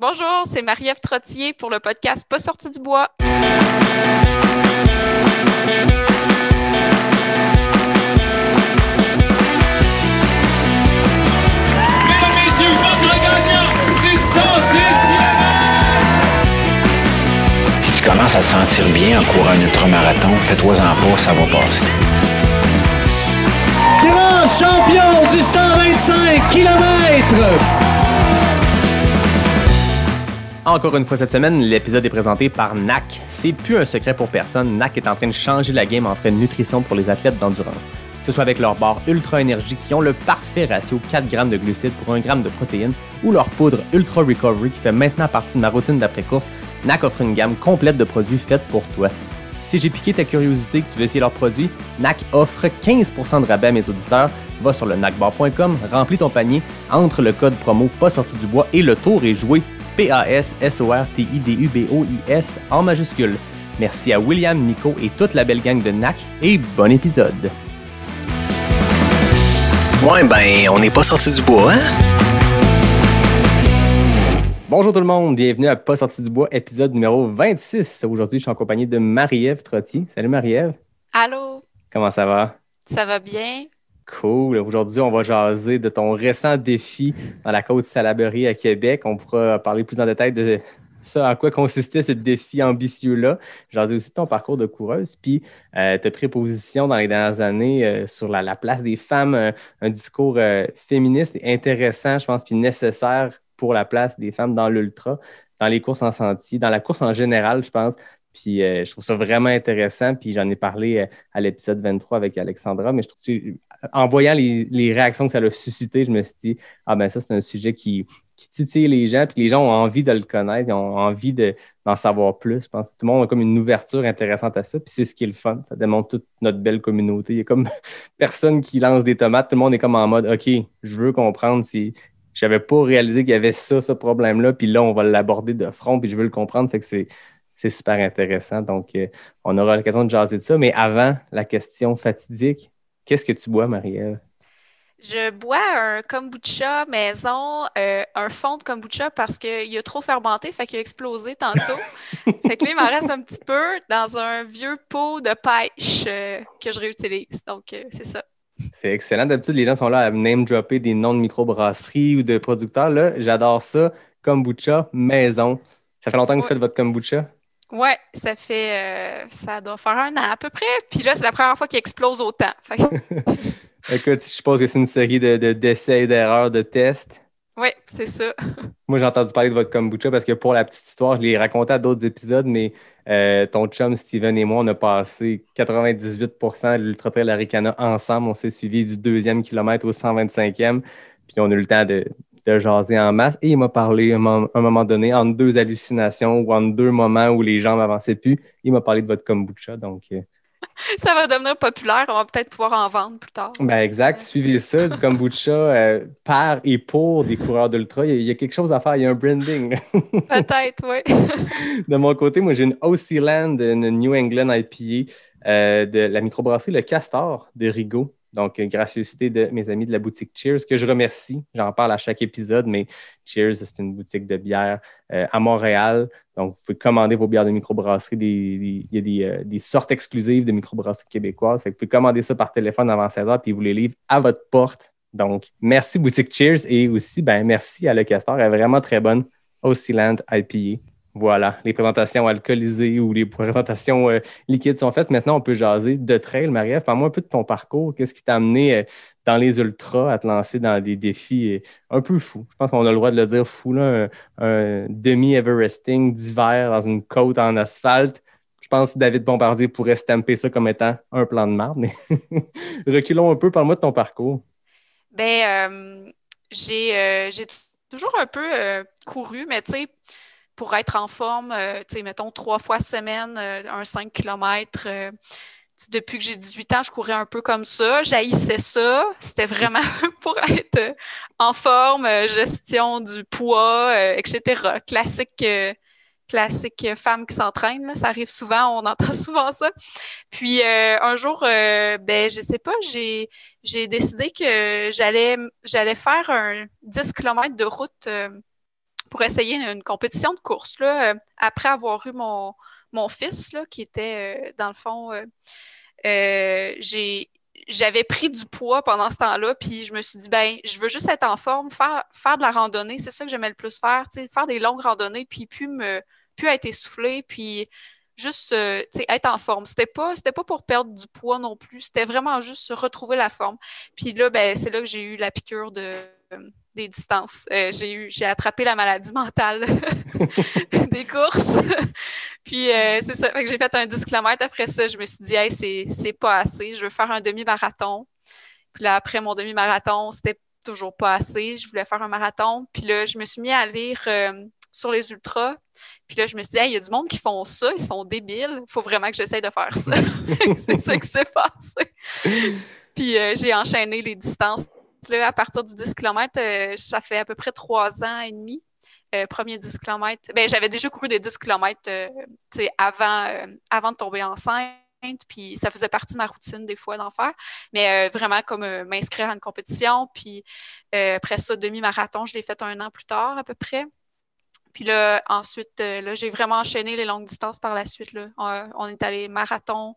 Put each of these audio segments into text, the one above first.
Bonjour, c'est Marie-Ève Trottier pour le podcast Pas sorti du bois. Mesdames, messieurs, votre gagnant du 110 Si tu commences à te sentir bien en courant un ultramarathon, fais-toi-en pas, ça va passer. Grand champion du 125 km. Encore une fois cette semaine, l'épisode est présenté par NAC. C'est plus un secret pour personne, NAC est en train de changer la game en frais de nutrition pour les athlètes d'endurance. Que ce soit avec leur barre Ultra Énergie qui ont le parfait ratio 4 grammes de glucides pour 1 gramme de protéines ou leur poudre Ultra Recovery qui fait maintenant partie de ma routine d'après-course, NAC offre une gamme complète de produits faits pour toi. Si j'ai piqué ta curiosité que tu veux essayer leurs produits, NAC offre 15% de rabais à mes auditeurs. Va sur le nacbar.com, remplis ton panier, entre le code promo pas sorti du bois et le tour est joué. P-A-S-S-O-R-T-I-D-U-B-O-I-S en majuscule. Merci à William, Nico et toute la belle gang de NAC et bon épisode. Ouais, ben, on n'est pas sorti du bois, hein? Bonjour tout le monde, bienvenue à Pas sorti du bois, épisode numéro 26. Aujourd'hui, je suis en compagnie de Marie-Ève Trottier. Salut Marie-Ève, Allô, comment ça va? ça va bien? Cool. Aujourd'hui, on va jaser de ton récent défi dans la côte Salaberry à Québec. On pourra parler plus en détail de ça, à quoi consistait ce défi ambitieux-là. Jaser aussi de ton parcours de coureuse. Puis, euh, as pris position dans les dernières années euh, sur la, la place des femmes, euh, un discours euh, féministe et intéressant, je pense, puis nécessaire pour la place des femmes dans l'ultra, dans les courses en sentier, dans la course en général, je pense. Puis euh, je trouve ça vraiment intéressant. Puis j'en ai parlé euh, à l'épisode 23 avec Alexandra, mais je trouve que en voyant les, réactions que ça a suscité, je me suis dit, ah ben ça, c'est un sujet qui, titille les gens, puis les gens ont envie de le connaître, ils ont envie de- d'en savoir plus. Je pense que tout le monde a comme une ouverture intéressante à ça, puis c'est ce qui est le fun. Ça démontre toute notre belle communauté. Il y a comme personne qui lance des tomates, tout le monde est comme en mode, OK, je veux comprendre si. J'avais pas réalisé qu'il y avait ça, ce problème-là, puis là, on va l'aborder de front, puis je veux le comprendre. Fait que c'est c'est super intéressant. Donc, euh, on aura l'occasion de jaser de ça. Mais avant, la question fatidique, qu'est-ce que tu bois, Marie-Ève? Je bois un kombucha maison, euh, un fond de kombucha parce qu'il a trop fermenté, fait qu'il a explosé tantôt. fait que là, il m'en reste un petit peu dans un vieux pot de pêche euh, que je réutilise. Donc, euh, c'est ça. C'est excellent. D'habitude, les gens sont là à name-dropper des noms de microbrasseries ou de producteurs. Là, j'adore ça. Kombucha maison. Ça fait longtemps que vous faites votre kombucha? Ouais, ça fait, euh, ça doit faire un an à peu près. Puis là, c'est la première fois qu'il explose autant. Fait que, Écoute, je suppose que c'est une série de, de- d'essais, d'erreurs, de tests. ouais, c'est ça. Moi, j'ai entendu parler de votre kombucha parce que pour la petite histoire, je l'ai raconté à d'autres épisodes, mais euh, ton chum Steven et moi, on a passé 98% de l'Ultra Trail Aricana ensemble. On s'est suivi du deuxième kilomètre au 125e, puis on a eu le temps de, de jaser en masse. Et il m'a parlé à un moment, un moment donné, entre deux hallucinations ou entre deux moments où les gens m'avançaient plus, il m'a parlé de votre kombucha. Donc, euh, Ça va devenir populaire. On va peut-être pouvoir en vendre plus tard. ben exact, suivez ça, du kombucha euh, par et pour des coureurs d'ultra. Il y a- il y a quelque chose à faire, il y a un branding. Peut-être, oui. De mon côté, moi, j'ai une OC Land, une New England IPA euh, de la microbrasserie Le Castor de Rigaud. Donc, euh, gracieuseté de mes amis de la boutique Cheers, que je remercie. J'en parle à chaque épisode, mais Cheers, c'est une boutique de bière euh, à Montréal. Donc, vous pouvez commander vos bières de microbrasserie. Il y a des, euh, sortes exclusives de microbrasserie que vous pouvez commander ça par téléphone avant 16 heures, puis ils vous les livrent à votre porte. Donc, merci Boutique Cheers et aussi, ben, merci à Le Castor. Elle est vraiment très bonne. OC Land IPA. Voilà, les présentations alcoolisées ou les présentations euh, liquides sont faites. Maintenant, on peut jaser de trail. Marie-Ève, parle-moi un peu de ton parcours. Qu'est-ce qui t'a amené euh, dans les ultras à te lancer dans des défis euh, un peu fous? Je pense qu'on a le droit de le dire fou, là, un, demi-Everesting d'hiver dans une côte en asphalte. Je pense que David Bombardier pourrait stamper ça comme étant un plan de marde, reculons un peu. Parle-moi de ton parcours. Ben, j'ai toujours un peu couru, mais tu sais, pour être en forme, euh, tu sais, mettons trois fois semaine, euh, un 5 km. depuis que j'ai 18 ans, je courais un peu comme ça. J'haïssais ça. C'était vraiment pour être euh, en forme, euh, gestion du poids, euh, etc. Classique, euh, classique femme qui s'entraîne. Ça arrive souvent, on entend souvent ça. Puis euh, un jour, euh, ben je sais pas, j'ai décidé que j'allais faire un 10 km de route euh, pour essayer une, compétition de course. Là, après avoir eu mon, mon fils, là, qui était, dans le fond, j'ai j'avais pris du poids pendant ce temps-là, puis je me suis dit, ben, je veux juste être en forme, faire, faire de la randonnée, c'est ça que j'aimais le plus faire, faire des longues randonnées, puis plus, me, être essoufflé, puis juste euh, être en forme. C'était pas, pas pour perdre du poids non plus, c'était vraiment juste retrouver la forme. Puis là, ben, c'est là que j'ai eu la piqûre de, des distances. Euh, j'ai eu, j'ai attrapé la maladie mentale des courses. Puis euh, c'est ça. j'ai fait un 10 km après ça. Je me suis dit, hey, c'est, c'est pas assez. Je veux faire un demi-marathon. Puis là, après mon demi-marathon, c'était toujours pas assez. Je voulais faire un marathon. Puis là, je me suis mis à lire euh, sur les ultras. Puis là, je me suis dit, il y a du monde qui font ça, ils sont débiles. Il faut vraiment que j'essaye de faire ça. c'est ça qui s'est passé. Puis j'ai enchaîné les distances à partir du 10 km, euh, ça fait à peu près trois ans et demi. Euh, premier 10 km. Ben, j'avais déjà couru des 10 km euh, avant, avant de tomber enceinte, puis ça faisait partie de ma routine des fois d'en faire. Mais vraiment comme m'inscrire à une compétition. Puis après ça, demi-marathon, je l'ai fait un an plus tard à peu près. Puis là, ensuite, là, j'ai vraiment enchaîné les longues distances par la suite. Là. On, est allé marathon,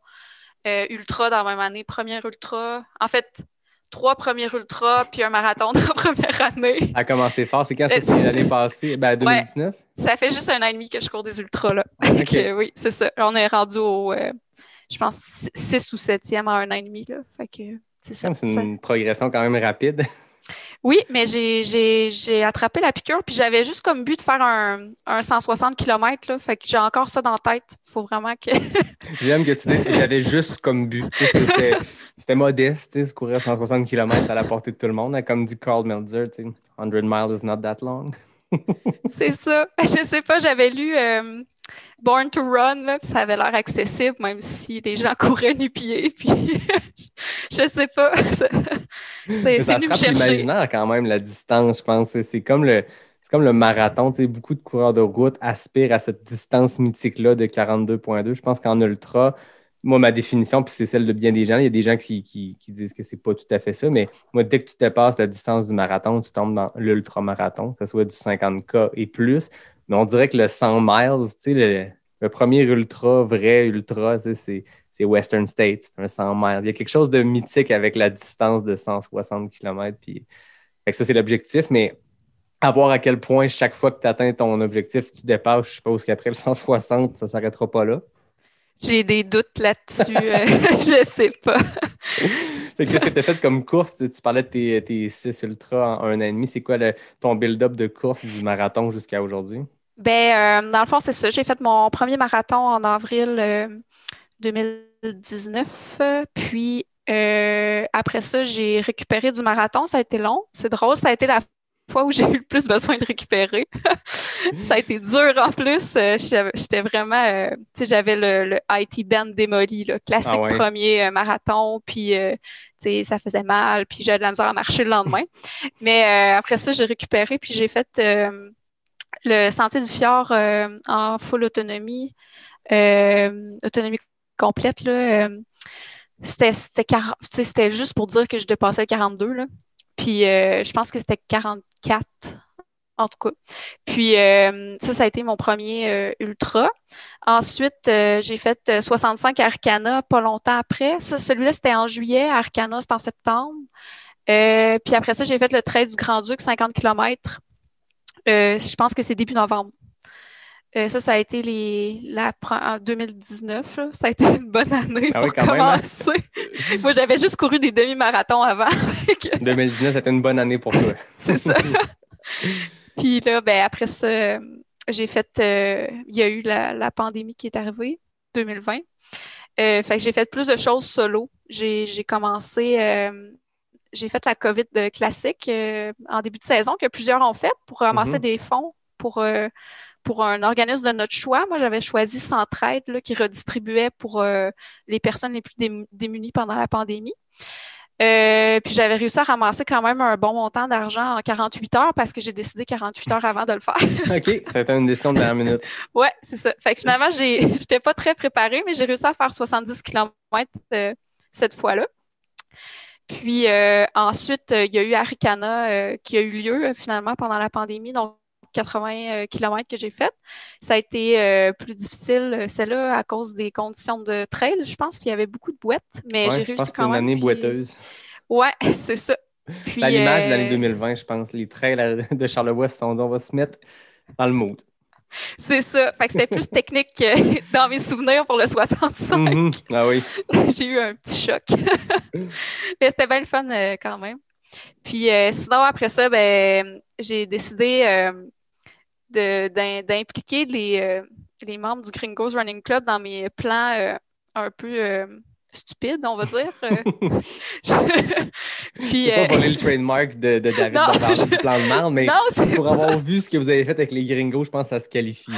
ultra dans la même année, première ultra. En fait, trois premiers ultras puis un marathon dans la première année. A commencé fort. C'est quand c'est l'année passée? Ben, 2019? ça fait juste un an et demi que je cours des ultras, là. oui, c'est ça. On est rendu au, euh, je pense, 6 ou 7e en un an et demi, là. Fait que, c'est ça. C'est une progression quand même rapide. Oui, mais j'ai attrapé la piqûre, puis j'avais juste comme but de faire un, un 160 km. Là, fait que j'ai encore ça dans la tête. Faut vraiment que. J'aime que tu dis j'avais juste comme but. C'était modeste, courir 160 km à la portée de tout le monde. Comme dit Carl Melzer, 100 miles is not that long. C'est ça. Je sais pas, j'avais lu. Euh, Born to Run, là, ça avait l'air accessible, même si les gens couraient nu-pieds. Puis je, sais pas. C'est venu me chercher. imaginaire quand même, la distance, je pense. C'est comme le. comme le marathon, beaucoup de coureurs de route aspirent à cette distance mythique-là de 42.2. Je pense qu'en ultra, moi, ma définition, puis c'est celle de bien des gens, il y a des gens qui, disent que c'est pas tout à fait ça, mais moi, dès que tu dépasses la distance du marathon, tu tombes dans l'ultra-marathon, que ce soit du 50K et plus. Mais on dirait que le 100 miles, tu sais, le, premier ultra, vrai ultra, c'est Western States, un 100 miles. Il y a quelque chose de mythique avec la distance de 160 km. Puis, ça, c'est l'objectif, mais à voir à quel point chaque fois que tu atteins ton objectif, tu dépasses, je suppose qu'après le 160, ça ne s'arrêtera pas là. J'ai des doutes là-dessus. Euh, je sais pas. Qu'est-ce que tu as fait comme course? Tu parlais de tes, tes 6 ultras en un an et demi. C'est quoi ton build-up de course du marathon jusqu'à aujourd'hui? Ben, euh, dans le fond, c'est ça. J'ai fait mon premier marathon en avril 2019. Euh, puis après ça, j'ai récupéré du marathon. Ça a été long. C'est drôle. Ça a été la fois où j'ai eu le plus besoin de récupérer. ça a été dur en plus. Euh, j'étais vraiment, euh, tu sais, j'avais le, IT band démoli, le classique ah premier euh, marathon, puis tu sais, ça faisait mal, puis j'avais de la misère à marcher le lendemain. Mais après ça, j'ai récupéré, puis j'ai fait le Sentier du Fjord en full autonomie, autonomie complète, là. c'était juste pour dire que je dépassais le 42, là. Puis euh, je pense que c'était 44 en tout cas. Puis euh, ça, ça a été mon premier euh, ultra. Ensuite, j'ai fait 65 Arcana pas longtemps après. Celui-là, c'était en juillet. Arcana, c'était en septembre. puis après ça, j'ai fait le trait du Grand-Duc, 50 km. je pense que c'est début novembre. Euh, ça, ça a été les, la, en 2019. Ça a été une bonne année ah pour hein? commencer. Moi, j'avais juste couru des demi-marathons avant. 2019, c'était une bonne année pour toi. C'est ça. Puis là, ben, après ça, j'ai fait. Euh, il y a eu la, pandémie qui est arrivée, 2020. Euh, fait que j'ai fait plus de choses solo. J'ai commencé. j'ai fait la COVID classique en début de saison que plusieurs ont fait pour ramasser mm-hmm. des fonds pour pour un organisme de notre choix. Moi, j'avais choisi Centraide là, qui redistribuait pour euh, les personnes les plus démunies pendant la pandémie. Euh, puis j'avais réussi à ramasser quand même un bon montant d'argent en 48 heures parce que j'ai décidé 48 heures avant de le faire. OK, c'était une décision de dernière minute. ouais, c'est ça. Fait que finalement, j'ai, j'étais pas très préparée, mais j'ai réussi à faire 70 km euh, cette fois-là. Puis ensuite, il y a eu Aricana qui a eu lieu finalement pendant la pandémie. Donc, 80 km que j'ai fait. Ça a été plus difficile, celle-là, à cause des conditions de trail. Je pense qu'il y avait beaucoup de boîtes, mais j'ai réussi quand même. une année boiteuse. Ouais, c'est ça. À l'image de l'année 2020, je pense. Les trails de Charlevoix sont on va se mettre dans le mood. C'est ça. Fait que c'était plus technique que dans mes souvenirs pour le 65. Mhm. Ah oui. J'ai eu un petit choc. Mais c'était bien le fun euh, quand même. Puis euh, sinon, après ça, ben, j'ai décidé euh, d'impliquer les, les membres du Gringos Running Club dans mes plans un peu stupide, on va dire. Euh, puis, pas euh, voler le trademark de, de David non, du plan de marde, mais pour avoir vu ce que vous avez fait avec les gringos, je pense que ça se qualifie.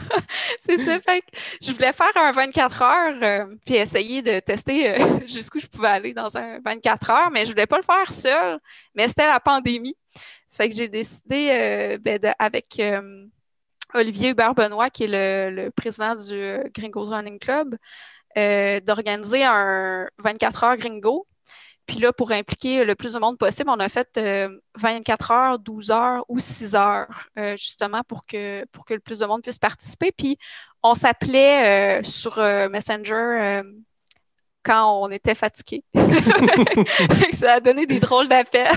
c'est ça. Fait je voulais faire un 24 heures, euh, puis essayer de tester jusqu'où je pouvais aller dans un 24 heures, mais je voulais pas le faire seul, mais c'était la pandémie. Fait que j'ai décidé ben, avec Olivier Hubert-Benoît, qui est le, président du Gringos Running Club, euh, d'organiser un 24 heures gringo. Puis là, pour impliquer le plus de monde possible, on a fait 24 euh, heures, 12 heures ou 6 heures, euh, justement, pour que, pour que le plus de monde puisse participer. Puis on s'appelait sur Messenger quand on était fatigué. ça a donné des drôles d'appels.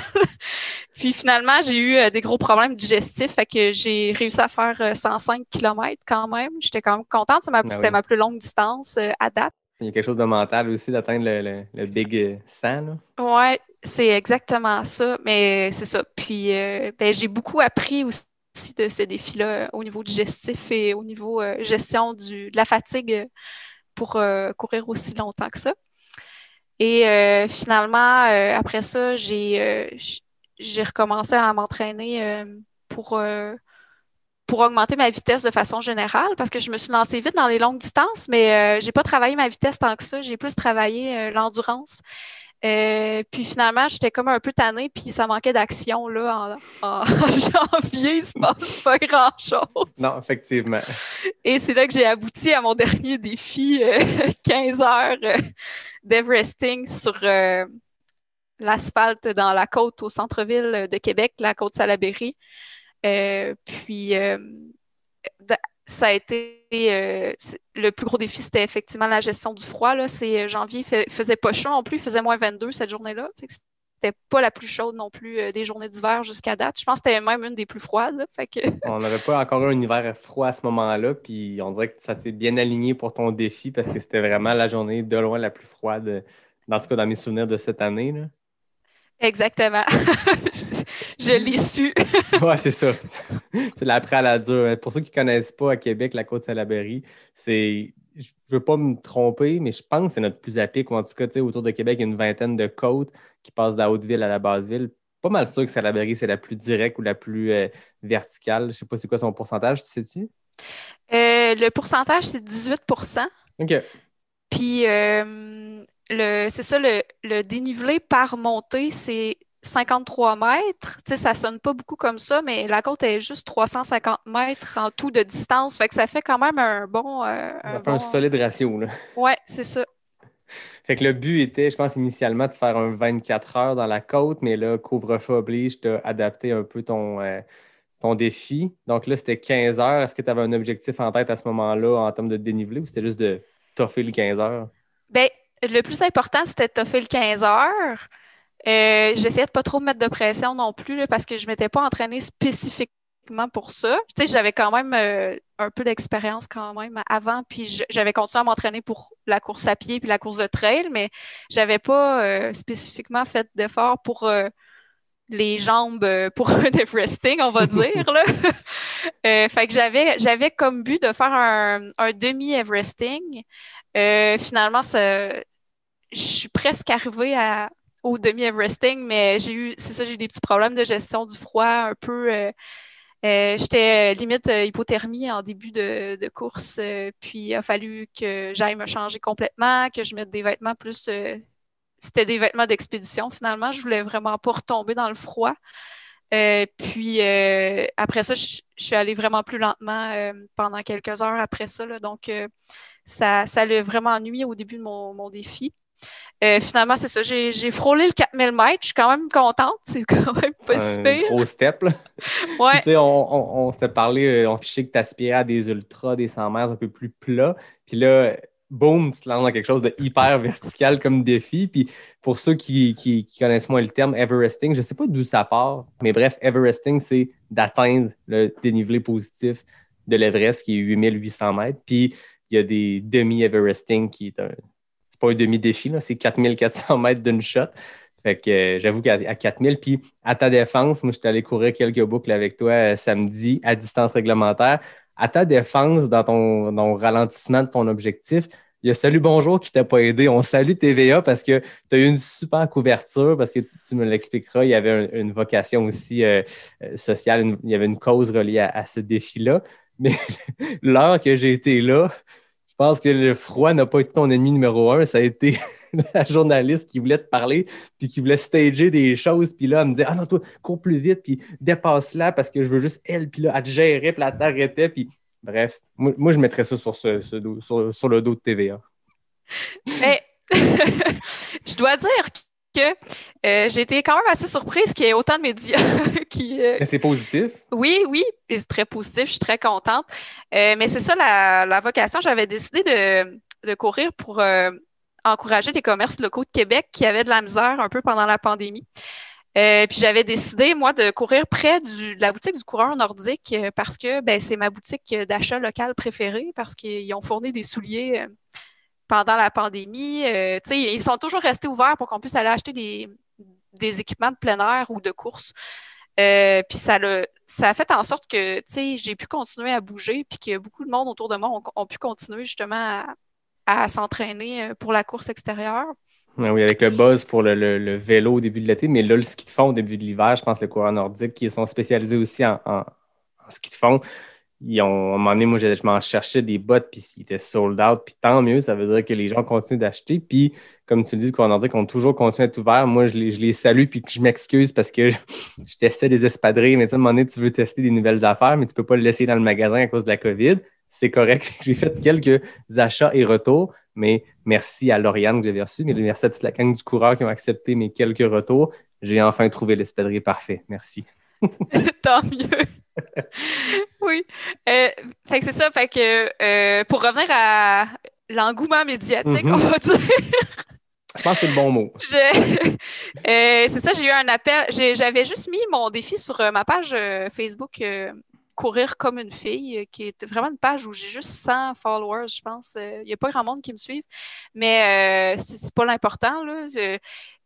Puis finalement, j'ai eu euh, des gros problèmes digestifs, fait que j'ai réussi à faire 105 euh, km quand même. J'étais quand même contente, ben c'était ma plus longue distance euh, à date. Il y a quelque chose de mental aussi d'atteindre le, Big 100. Oui, c'est exactement ça. Mais c'est ça. Puis ben, j'ai beaucoup appris aussi de ce défi-là au niveau digestif et au niveau gestion du, de la fatigue pour courir aussi longtemps que ça. Et finalement, après ça, j'ai j'ai recommencé à m'entraîner euh, pour, euh, pour augmenter ma vitesse de façon générale parce que je me suis lancée vite dans les longues distances, mais je euh, j'ai pas travaillé ma vitesse tant que ça. J'ai plus travaillé l'endurance. puis finalement, j'étais comme un peu tannée, puis ça manquait d'action là en, janvier, il se passe pas grand-chose. Non, effectivement. Et c'est là que j'ai abouti à mon dernier défi, 15 heures d'Everesting sur l'asphalte dans la côte au centre-ville de Québec, la côte Salaberry. Euh, puis, euh, ça a été euh, le plus gros défi, c'était effectivement la gestion du froid. C'est janvier, il faisait pas chaud non plus, il faisait moins 22 cette journée-là. C'était pas la plus chaude non plus des journées d'hiver jusqu'à date. Je pense que c'était même une des plus froides. fait. On n'avait pas encore eu un hiver froid à ce moment-là, puis on dirait que ça s'est bien aligné pour ton défi parce que c'était vraiment la journée de loin la plus froide, en tout cas dans mes souvenirs de cette année. Exactement. je l'ai su. oui, c'est ça. Tu l'as appris à la dure. Pour ceux qui ne connaissent pas à Québec, la côte Salaberry, c'est. Je ne veux pas me tromper, mais je pense que c'est notre plus à pic. en tout cas, autour de Québec, il y a une vingtaine de côtes qui passent de la haute ville à la basse ville. Pas mal sûr que Salaberry, c'est la plus directe ou la plus euh, verticale. Je ne sais pas c'est quoi son pourcentage, tu sais-tu? Euh, le pourcentage, c'est 18% OK. Puis, euh, c'est ça, le, dénivelé par montée, c'est 53 mètres. Tu sais, ça sonne pas beaucoup comme ça, mais la côte est juste 350 mètres en tout de distance. Fait que ça fait quand même un bon. Euh, ça fait un solide ratio, là. Ouais, c'est ça. Fait que le but était, je pense, initialement de faire un 24 heures dans la côte, mais là, couvre-feu oblige, tu as adapté un peu ton, euh, ton défi. Donc là, c'était 15 heures. Est-ce que tu avais un objectif en tête à ce moment-là en termes de dénivelé ou c'était juste de toffer le 15 heures? Ben, le plus important, c'était de toffer le 15 heures. Euh, j'essayais de pas trop mettre de pression non plus parce que je ne m'étais pas entraînée spécifiquement pour ça. Tu sais, j'avais quand même euh, un peu d'expérience quand même avant, puis j'avais continué à m'entraîner pour la course à pied puis la course de trail, mais j'avais pas euh, spécifiquement fait d'efforts pour les jambes pour un Everesting, on va dire. Là. fait que j'avais, j'avais comme but de faire un, un demi-Everesting. Finalement, ça, je suis presque arrivée au demi-Everesting, mais j'ai eu, c'est ça, j'ai eu des petits problèmes de gestion du froid un peu. Euh, euh, j'étais euh, limite hypothermie en début de, course, puis il a fallu que j'aille me changer complètement, que je mette des vêtements plus. c'était des vêtements d'expédition finalement. Je voulais vraiment pas retomber dans le froid. puis après ça, je, suis allée vraiment plus lentement pendant quelques heures après ça. donc, ça, ça l'a vraiment ennuyé au début de mon, mon défi. Euh, finalement, c'est ça. J'ai j'ai frôlé le 4000 mètres. Je suis quand même contente. C'est quand même pas si pire. gros step, là. Ouais. Tu sais, on, on, on s'était parlé, euh, on fichait que tu aspirais à des ultras, des 100 mètres un peu plus plats. Puis là, boum, tu te lances dans quelque chose de hyper vertical comme défi. Puis pour ceux qui, qui, qui connaissent moins le terme Everesting, je ne sais pas d'où ça part, mais bref, Everesting, c'est d'atteindre le dénivelé positif de l'Everest, qui est 8800 mètres. Puis il y a des demi-Everesting qui est un. C'est pas un demi-défi, là, c'est 4400 mètres d'une shot. Fait que euh, j'avoue qu'à à 4000, puis à ta défense, moi, je suis allé courir quelques boucles avec toi euh, samedi à distance réglementaire. À ta défense, dans ton, ralentissement de ton objectif, il y a Salut Bonjour qui t'a pas aidé. On salue TVA parce que tu as eu une super couverture, parce que tu me l'expliqueras, il y avait un- une vocation aussi euh, sociale, il y avait une cause reliée à ce défi-là. Mais l'heure que j'ai été là, je pense que le froid n'a pas été ton ennemi numéro un, ça a été la journaliste qui voulait te parler, puis qui voulait stager des choses, puis là, elle me disait Ah non, toi, cours plus vite, puis dépasse-la parce que je veux juste elle, puis là, elle te gérait, puis elle t'arrêtait, puis bref, moi, je mettrais ça sur, ce, sur, sur le dos de TVA. Mais je dois dire euh, j'ai été quand même assez surprise qu'il y ait autant de médias qui. euh, Mais c'est positif. Oui, oui, c'est très positif, je suis très contente. Euh, mais c'est ça la, la vocation. J'avais décidé de, de courir pour euh, encourager les commerces locaux de Québec qui avaient de la misère un peu pendant la pandémie. Euh, puis j'avais décidé, moi, de courir près du, de la boutique du coureur nordique euh, parce que ben, c'est ma boutique d'achat local préférée parce qu'ils ont fourni des souliers euh, pendant la pandémie. Euh, ils sont toujours restés ouverts pour qu'on puisse aller acheter des, équipements de plein air ou de course. Euh, puis ça, ça a fait en sorte que j'ai pu continuer à bouger, puis que beaucoup de monde autour de moi ont, pu continuer justement à, s'entraîner euh, pour la course extérieure. Oui, avec le buzz pour le, vélo au début de l'été, mais là, le ski de fond au début de l'hiver, je pense que le coureur nordique, qui sont spécialisés aussi en ski de fond, ils ont, à un moment donné, moi, je, m'en cherchais des bottes, puis ils étaient sold out, puis tant mieux, ça veut dire que les gens continuent d'acheter, puis comme tu le dis, coureur nordique ont toujours continué à être ouverts. Moi, je les, salue, puis je m'excuse parce que je, testais des espadrilles, mais à un moment donné, tu veux tester des nouvelles affaires, mais tu peux pas le laisser dans le magasin à cause de la COVID. C'est correct. J'ai fait quelques achats et retours, mais merci à Lauriane que j'avais reçu, mais merci à toute la gang du coureur qui ont accepté mes quelques retours. J'ai enfin trouvé l'espadrille parfait. Merci. Tant mieux. oui. Euh, fait que c'est ça. Fait que euh, pour revenir à l'engouement médiatique, Mhm. on va dire. Je pense que c'est le bon mot. Euh, c'est ça, j'ai eu un appel. J'avais juste mis mon défi sur ma page Facebook Courir comme une fille, euh, qui est vraiment une page où j'ai juste 100 followers, je pense. Euh, Il n'y a pas grand monde qui me suive, mais euh, c'est pas l'important. là.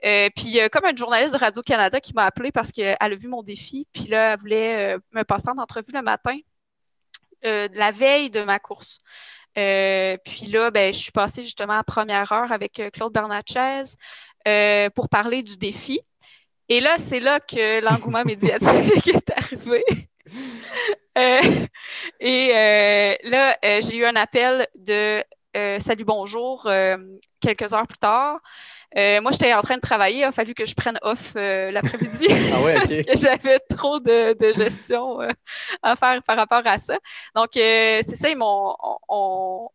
Euh, puis a comme une journaliste de Radio-Canada qui m'a appelé parce qu'elle a vu mon défi, puis là, elle voulait euh, me passer en entrevue le matin, euh, la veille de ma course. Euh, puis là, ben, je suis passée justement à première heure avec euh, Claude Bernatchez euh, pour parler du défi. Et là, c'est là que l'engouement médiatique est arrivé. Euh, et euh, là, euh, j'ai eu un appel de Salut, bonjour quelques heures plus tard. Euh, moi, j'étais en train de travailler. Il a fallu que je prenne off euh, l'après-midi Ah ouais, parce que j'avais trop de, de gestion euh, à faire par rapport à ça. Donc, c'est ça, ils m'ont, on, on,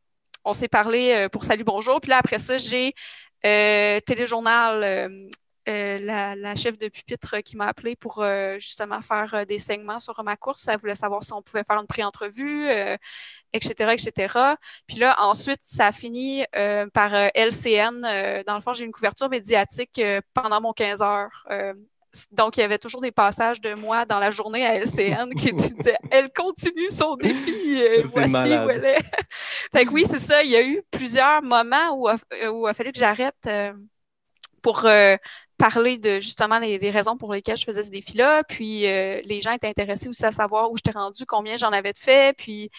on s'est parlé pour Salut Bonjour. Puis là, après ça, j'ai Téléjournal, euh, euh, la, la chef de pupitre qui m'a appelé pour euh, justement faire euh, des segments sur ma course. Elle voulait savoir si on pouvait faire une pré-entrevue, euh, etc., etc. Puis là, ensuite, ça a fini euh, par euh, LCN. Euh, dans le fond, j'ai une couverture médiatique euh, pendant mon 15 heures. Euh, donc, il y avait toujours des passages de moi dans la journée à LCN qui disaient Elle continue son défi, euh, voici malade. où elle est. fait que oui, c'est ça. Il y a eu plusieurs moments où, où il a fallu que j'arrête euh, pour euh, parler de justement les, les raisons pour lesquelles je faisais ce défi-là. Puis euh, les gens étaient intéressés aussi à savoir où j'étais rendue, combien j'en avais de fait. Puis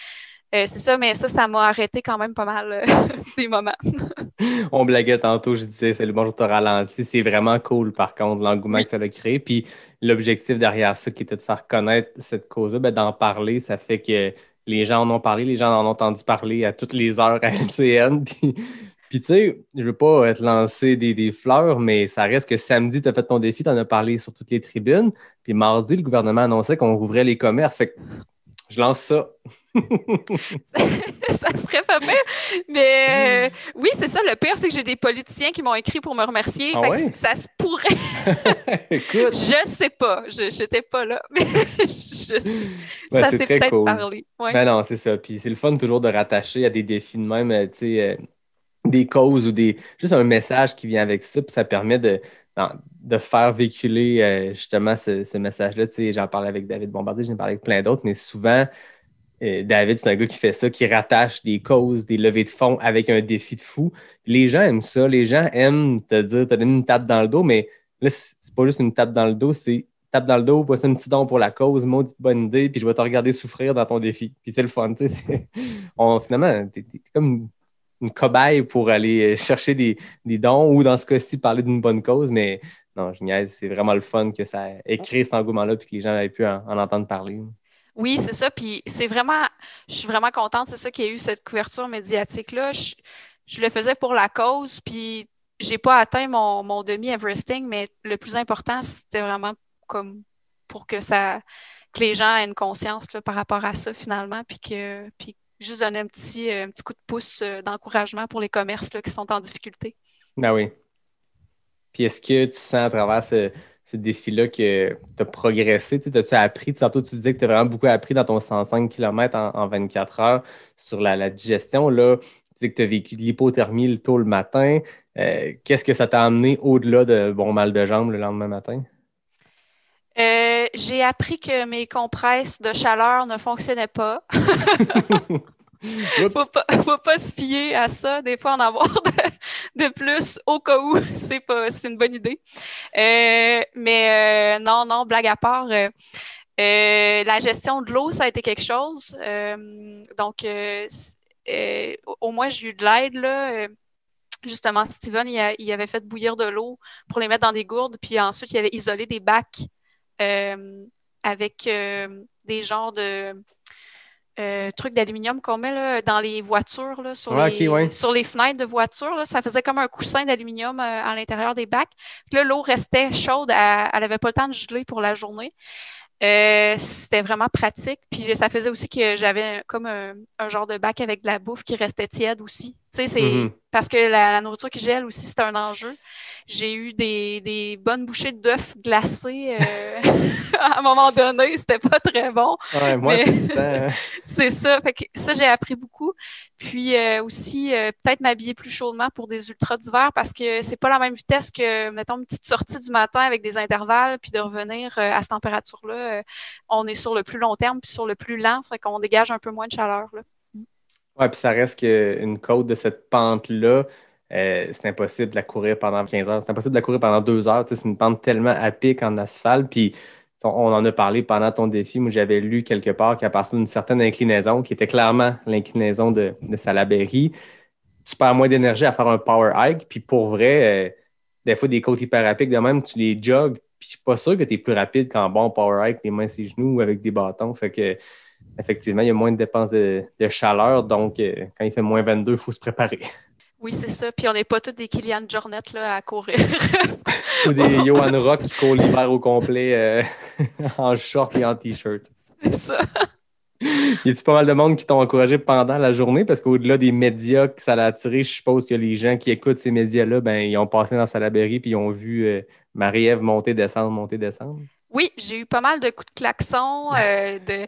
euh, c'est ça, mais ça, ça m'a arrêté quand même pas mal euh, des moments. On blaguait tantôt, je disais, salut, bonjour, t'as ralenti. C'est vraiment cool, par contre, l'engouement que ça a créé. Puis l'objectif derrière ça, qui était de faire connaître cette cause-là, ben, d'en parler, ça fait que les gens en ont parlé, les gens en ont entendu parler à toutes les heures à LCN. Puis, puis tu sais, je veux pas te lancer des, des fleurs, mais ça reste que samedi, tu as fait ton défi, tu en as parlé sur toutes les tribunes. Puis mardi, le gouvernement annonçait qu'on rouvrait les commerces. Fait que Je lance ça. ça serait pas pire. Mais euh, oui, c'est ça. Le pire, c'est que j'ai des politiciens qui m'ont écrit pour me remercier. Ah Fait que ouais? Ça se pourrait. Écoute, Je sais pas. Je n'étais pas là. Mais je- ça s'est peut-être cool. parlé. Ouais. Ben non, c'est ça. Puis c'est le fun toujours de rattacher à des défis de même, euh, tu sais, euh, des causes ou des juste un message qui vient avec ça. Puis ça permet de, de faire véhiculer euh, justement ce, message-là. Tu sais, j'en parlais avec David Bombardier, j'en parlais avec plein d'autres, mais souvent, euh, David, c'est un gars qui fait ça, qui rattache des causes, des levées de fonds avec un défi de fou. Les gens aiment ça. Les gens aiment te dire, te donner une tape dans le dos, mais là, c'est pas juste une tape dans le dos, c'est tape dans le dos, voici un petit don pour la cause, maudite bonne idée, puis je vais te regarder souffrir dans ton défi. Puis c'est le fun, tu sais. Finalement, t'es comme une, cobaye pour aller euh, chercher des, des dons ou dans ce cas-ci, parler d'une bonne cause, mais non, niaise, c'est vraiment le fun que ça ait créé cet engouement-là puis que les gens aient pu en, en entendre parler. Oui, c'est ça. Puis c'est vraiment, je suis vraiment contente, c'est ça qu'il y a eu cette couverture médiatique-là. Je, je le faisais pour la cause, puis j'ai pas atteint mon, mon demi-Everesting, mais le plus important, c'était vraiment comme pour que ça, que les gens aient une conscience là, par rapport à ça finalement, puis que, puis juste donner un petit, un petit coup de pouce euh, d'encouragement pour les commerces là, qui sont en difficulté. Ah oui. Puis est-ce que tu sens à travers ce, ce défi-là que tu as progressé? Tu As-tu appris? Tantôt, tu disais que tu as vraiment beaucoup appris dans ton 105 km en, en 24 heures sur la, la digestion. Là, tu dis que tu as vécu de l'hypothermie le tôt le matin. Euh, Qu'est-ce que ça t'a amené au-delà de bon mal de jambes le lendemain matin? Euh, j'ai appris que mes compresses de chaleur ne fonctionnaient pas. Faut pas, faut pas se fier à ça. Des fois, en avoir de, de plus au cas où, c'est pas, c'est une bonne idée. Euh, mais euh, non, non, blague à part. euh, la gestion de l'eau, ça a été quelque chose. Donc, au- moins, j'ai eu de l'aide, là. Justement, Steven, il, a- il avait fait bouillir de l'eau pour les mettre dans des gourdes, puis ensuite, il avait isolé des bacs avec des genres de euh, trucs d'aluminium qu'on met là, dans les voitures, là, sur, Ouais, les, ouais. sur les fenêtres de voitures. Là, ça faisait comme un coussin d'aluminium euh, à l'intérieur des bacs. Puis là, l'eau restait chaude, elle n'avait pas le temps de geler pour la journée. Euh, c'était vraiment pratique. Puis ça faisait aussi que j'avais comme un, un genre de bac avec de la bouffe qui restait tiède aussi. C'est Mhm. parce que la, la nourriture qui gèle aussi, c'est un enjeu. J'ai eu des, des bonnes bouchées d'œufs glacés euh, à un moment donné. C'était pas très bon. Ouais, moi, Mais- c'est ça. C'est ça. Fait que ça, j'ai appris beaucoup. Puis euh, aussi, euh, peut-être m'habiller plus chaudement pour des ultras d'hiver parce que c'est pas la même vitesse que, mettons, une petite sortie du matin avec des intervalles, puis de revenir à cette température-là. On est sur le plus long terme, puis sur le plus lent, fait qu'on dégage un peu moins de chaleur. Là. Ouais, puis ça reste qu'une côte de cette pente-là, euh, c'est impossible de la courir pendant 15 heures. C'est impossible de la courir pendant deux heures. Tu sais, C'est une pente tellement à pic en asphalte. Puis on, en a parlé pendant ton défi. Moi, j'avais lu quelque part qu'à partir d'une certaine inclinaison, qui était clairement l'inclinaison de, de Salaberry, tu perds moins d'énergie à faire un power hike. Puis pour vrai, euh, des fois, des côtes hyper pic de même, tu les jogs. Puis je suis pas sûr que tu es plus rapide qu'en bon power hike, les mains sur les genoux ou avec des bâtons. Fait que effectivement, il y a moins de dépenses de, de chaleur. Donc, euh, quand il fait moins 22, il faut se préparer. Oui, c'est ça. Puis on n'est pas tous des Kylian Jornet là, à courir. Ou des Johan Rock qui courent l'hiver au complet euh, en short et en t-shirt. c'est ça. Y a-tu pas mal de monde qui t'ont encouragé pendant la journée? Parce qu'au-delà des médias que ça a attiré, je suppose que les gens qui écoutent ces médias-là, ben, ils ont passé dans Salaberry puis ils ont vu euh, Marie-Ève monter, descendre, monter, descendre. Oui, j'ai eu pas mal de coups de klaxon, euh, de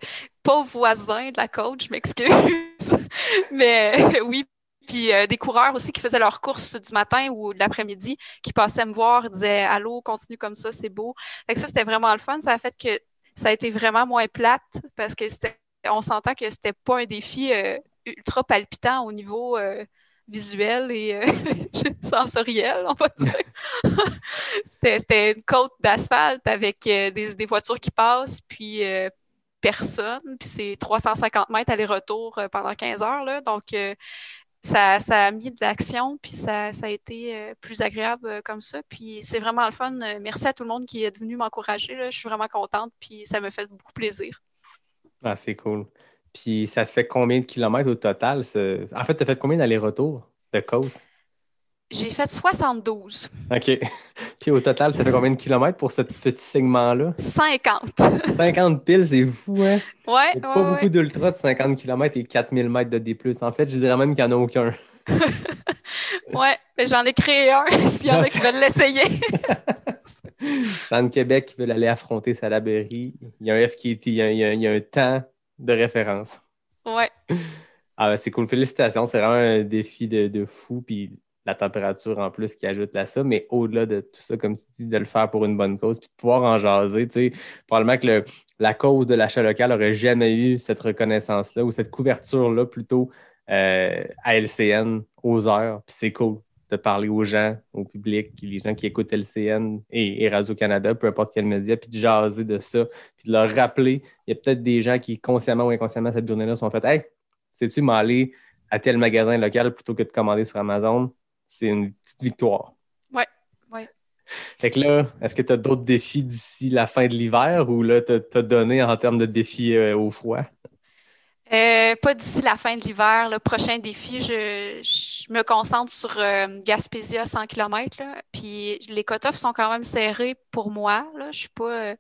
pauvres voisins de la côte, je m'excuse. Mais euh, oui, puis euh, des coureurs aussi qui faisaient leurs courses du matin ou de l'après-midi, qui passaient me voir, disaient Allô, continue comme ça, c'est beau. Fait que ça, c'était vraiment le fun. Ça a fait que ça a été vraiment moins plate parce que c'était on s'entend que c'était pas un défi euh, ultra palpitant au niveau visuel et sensoriel, on va dire. c'était, une côte d'asphalte avec des, des voitures qui passent, puis euh, personne, puis c'est 350 mètres aller-retour euh, pendant 15 heures, là, donc euh, ça, ça a mis de l'action, puis ça, ça a été euh, plus agréable comme ça, puis c'est vraiment le fun. Merci à tout le monde qui est venu m'encourager, je suis vraiment contente, puis ça me fait beaucoup plaisir. Ah, c'est cool. Puis ça te fait combien de kilomètres au total? En fait, tu as fait combien d'aller-retour de côte? J'ai fait 72. OK. Puis au total, ça fait combien de kilomètres pour ce petit segment-là? 50. 50 piles, c'est fou, hein? Ouais, ouais, pas ouais. beaucoup d'ultra de 50 km et 4000 mètres de D+. En fait, je dirais même qu'il n'y en a aucun. Ouais, mais j'en ai créé un s'il y en a qui veulent l'essayer. Dans le Québec qui veulent aller affronter Salaberry, il y a un FKT, il y a, il y a- il y a un temps de référence. Ouais. Ah, ben, c'est cool. Félicitations. C'est vraiment un défi de, de fou. Puis la température en plus qui ajoute à ça. Mais au-delà de tout ça, comme tu dis, de le faire pour une bonne cause, puis de pouvoir en jaser, tu sais, probablement que la cause de l'achat local n'aurait jamais eu cette reconnaissance-là ou cette couverture-là plutôt euh, à LCN, aux heures. Puis c'est cool de parler aux gens, au public, les gens qui écoutent LCN et, et Radio-Canada, peu importe quel média, puis de jaser de ça, puis de leur rappeler. Il y a peut-être des gens qui, consciemment ou inconsciemment, cette journée-là, sont fait Hey, sais-tu m'aller à tel magasin local plutôt que de commander sur Amazon? C'est une petite victoire. Ouais, ouais. Fait que là, est-ce que tu as d'autres défis d'ici la fin de l'hiver ou là, tu as donné en termes de défis euh, au froid? Euh, pas d'ici la fin de l'hiver. Le prochain défi, je, je me concentre sur euh, Gaspésia 100 km. Là, puis les cut-offs sont quand même serrés pour moi. Là. Je suis pas. euh,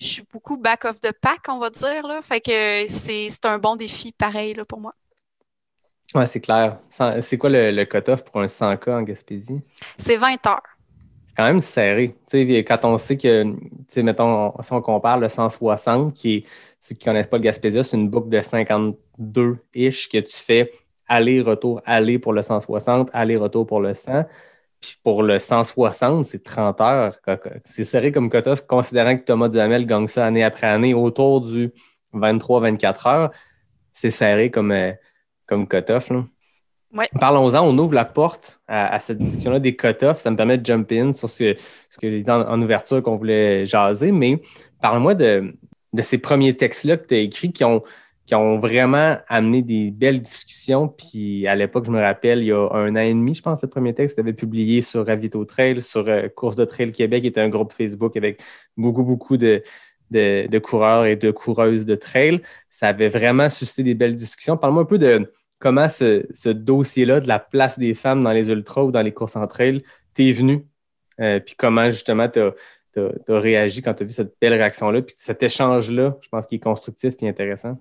je suis beaucoup back of the pack, on va dire. Là. Fait que c'est c'est un bon défi pareil là, pour moi. Ouais, c'est clair. C'est quoi le, le cut-off pour un 100K en Gaspésie? C'est 20 heures. C'est quand même serré. Quand on sait que, mettons, si on compare le 160, qui est, ceux qui ne connaissent pas le Gaspésia, c'est une boucle de 52-ish que tu fais aller-retour, aller pour le 160, aller-retour pour le 100. Puis pour le 160, c'est 30 heures. C'est serré comme cut-off, considérant que Thomas Duhamel gagne ça année après année autour du 23-24 heures. C'est serré comme, euh, comme cut-off. Ouais. Parlons-en, on ouvre la porte à, à cette discussion-là des cut-offs. Ça me permet de jump in sur ce, ce que j'ai dit en, en ouverture qu'on voulait jaser, mais parle-moi de, de ces premiers textes-là que tu as écrits qui ont, qui ont vraiment amené des belles discussions. Puis à l'époque, je me rappelle, il y a un an et demi, je pense, le premier texte, tu avais publié sur Ravito Trail, sur euh, Course de Trail Québec, qui était un groupe Facebook avec beaucoup, beaucoup de, de, de coureurs et de coureuses de trail. Ça avait vraiment suscité des belles discussions. Parle-moi un peu de comment ce, dossier-là de la place des femmes dans les ultras ou dans les courses en trail t'es venu, euh, puis comment justement tu as, réagi quand tu as vu cette belle réaction-là, puis cet échange-là, je pense qu'il est constructif et intéressant.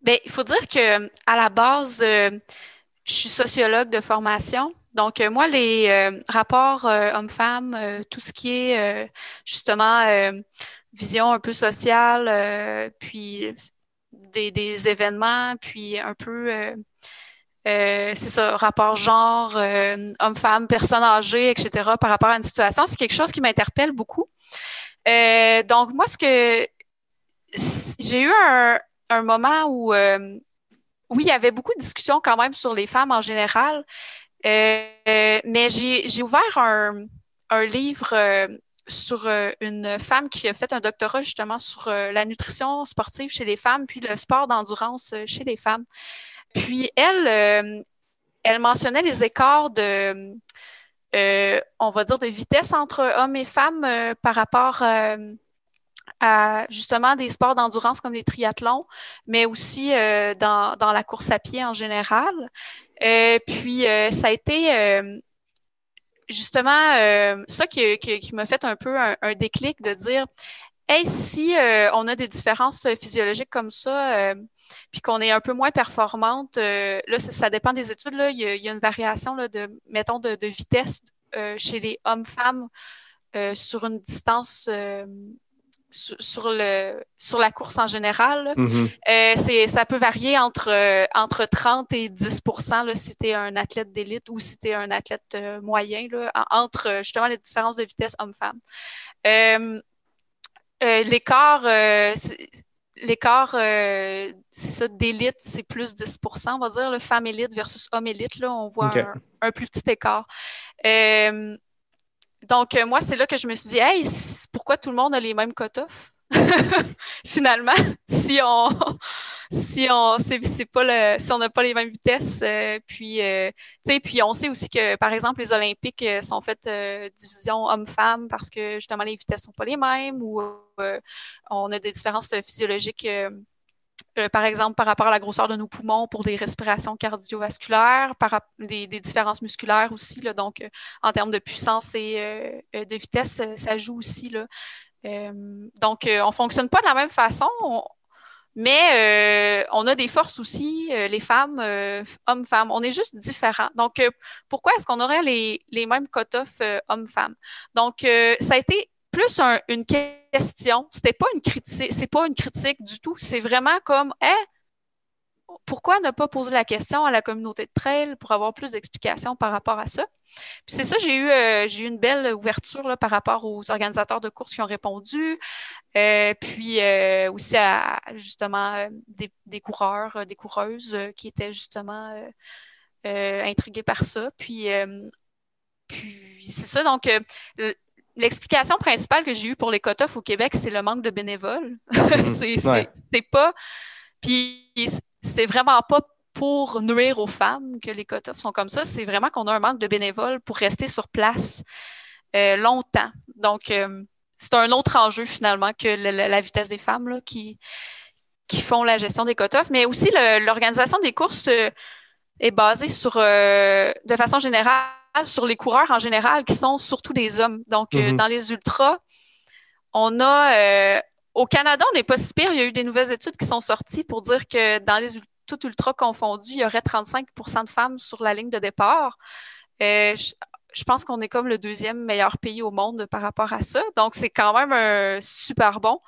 Bien, il faut dire que à la base, euh, je suis sociologue de formation. Donc, euh, moi, les rapports hommes-femmes, tout ce qui est justement vision un peu sociale, puis des, événements, puis un peu, euh, euh, c'est ça, rapport genre, euh, homme-femme, personnes âgées, etc., par rapport à une situation, c'est quelque chose qui m'interpelle beaucoup. Donc, moi, ce que j'ai eu un, moment où, oui, il y avait beaucoup de discussions quand même sur les femmes en général, mais j'ai ouvert un, un livre sur euh, une femme qui a fait un doctorat justement sur euh, la nutrition sportive chez les femmes, puis le sport d'endurance euh, chez les femmes. Puis elle, elle mentionnait les écarts de, on va dire, de vitesse entre hommes et femmes par rapport à justement des sports d'endurance comme les triathlons, mais aussi dans, la course à pied en général. Puis ça a été justement ça qui, qui, m'a fait un peu un, déclic de dire Hey, si on a des différences physiologiques comme ça, puis qu'on est un peu moins performante, là, ça, dépend des études, là, il, y a, une variation là, de, mettons, de vitesse chez les hommes-femmes sur une distance sur, sur, le, sur la course en général. Mm -hmm. euh, c'est, ça peut varier entre, euh, entre 30 et 10 là, si tu es un athlète d'élite ou si tu es un athlète euh, moyen, là, entre justement les différences de vitesse homme-femme. l'écart, l'écart c'est ça, d'élite, c'est plus 10% on va dire, le femme élite versus homme élite, là, on voit okay. un, un, plus petit écart. Donc, euh, moi, c'est là que je me suis dit, hey, pourquoi tout le monde a les mêmes cut-offs? Finalement, si on si on c'est pas le si on n'a pas les mêmes vitesses euh, puis euh, tu sais puis on sait aussi que par exemple les olympiques euh, sont faites division homme-femme parce que justement les vitesses sont pas les mêmes ou on a des différences physiologiques euh, par exemple, par rapport à la grosseur de nos poumons pour des respirations cardiovasculaires, des, différences musculaires aussi. Donc, euh, en termes de puissance et euh, de vitesse, ça joue aussi. Donc, on ne fonctionne pas de la même façon, mais on a des forces aussi, les femmes, hommes-femmes. On est juste différents. Donc, pourquoi est-ce qu'on aurait les, mêmes cut-off hommes-femmes? Donc, ça a été plus une question. C'était pas une critique, c'est pas une critique du tout. C'est vraiment comme, hein, pourquoi ne pas poser la question à la communauté de trail pour avoir plus d'explications par rapport à ça? Puis c'est ça, j'ai eu, euh, eu une belle ouverture là, par rapport aux organisateurs de courses qui ont répondu, euh, puis euh, aussi à justement des, coureurs, des coureuses qui étaient justement intrigués par ça. Puis, puis c'est ça, donc l'explication principale que j'ai eue pour les quotas au Québec, c'est le manque de bénévoles. Mhm. c'est pas. Puis c'est vraiment pas pour nuire aux femmes que les quotas sont comme ça. C'est vraiment qu'on a un manque de bénévoles pour rester sur place euh, longtemps. Donc, euh, c'est un autre enjeu finalement que la, vitesse des femmes là, qui, qui font la gestion des quotas. Mais aussi, l'organisation des courses euh, est basée sur, de façon générale, sur les coureurs en général qui sont surtout des hommes. Donc, euh, mhm. dans les ultras, on a euh, au Canada, on n'est pas si pire. Il y a eu des nouvelles études qui sont sorties pour dire que dans les tout ultras confondus, il y aurait 35% de femmes sur la ligne de départ. Euh, je, pense qu'on est comme le deuxième meilleur pays au monde par rapport à ça. Donc, c'est quand même super bon.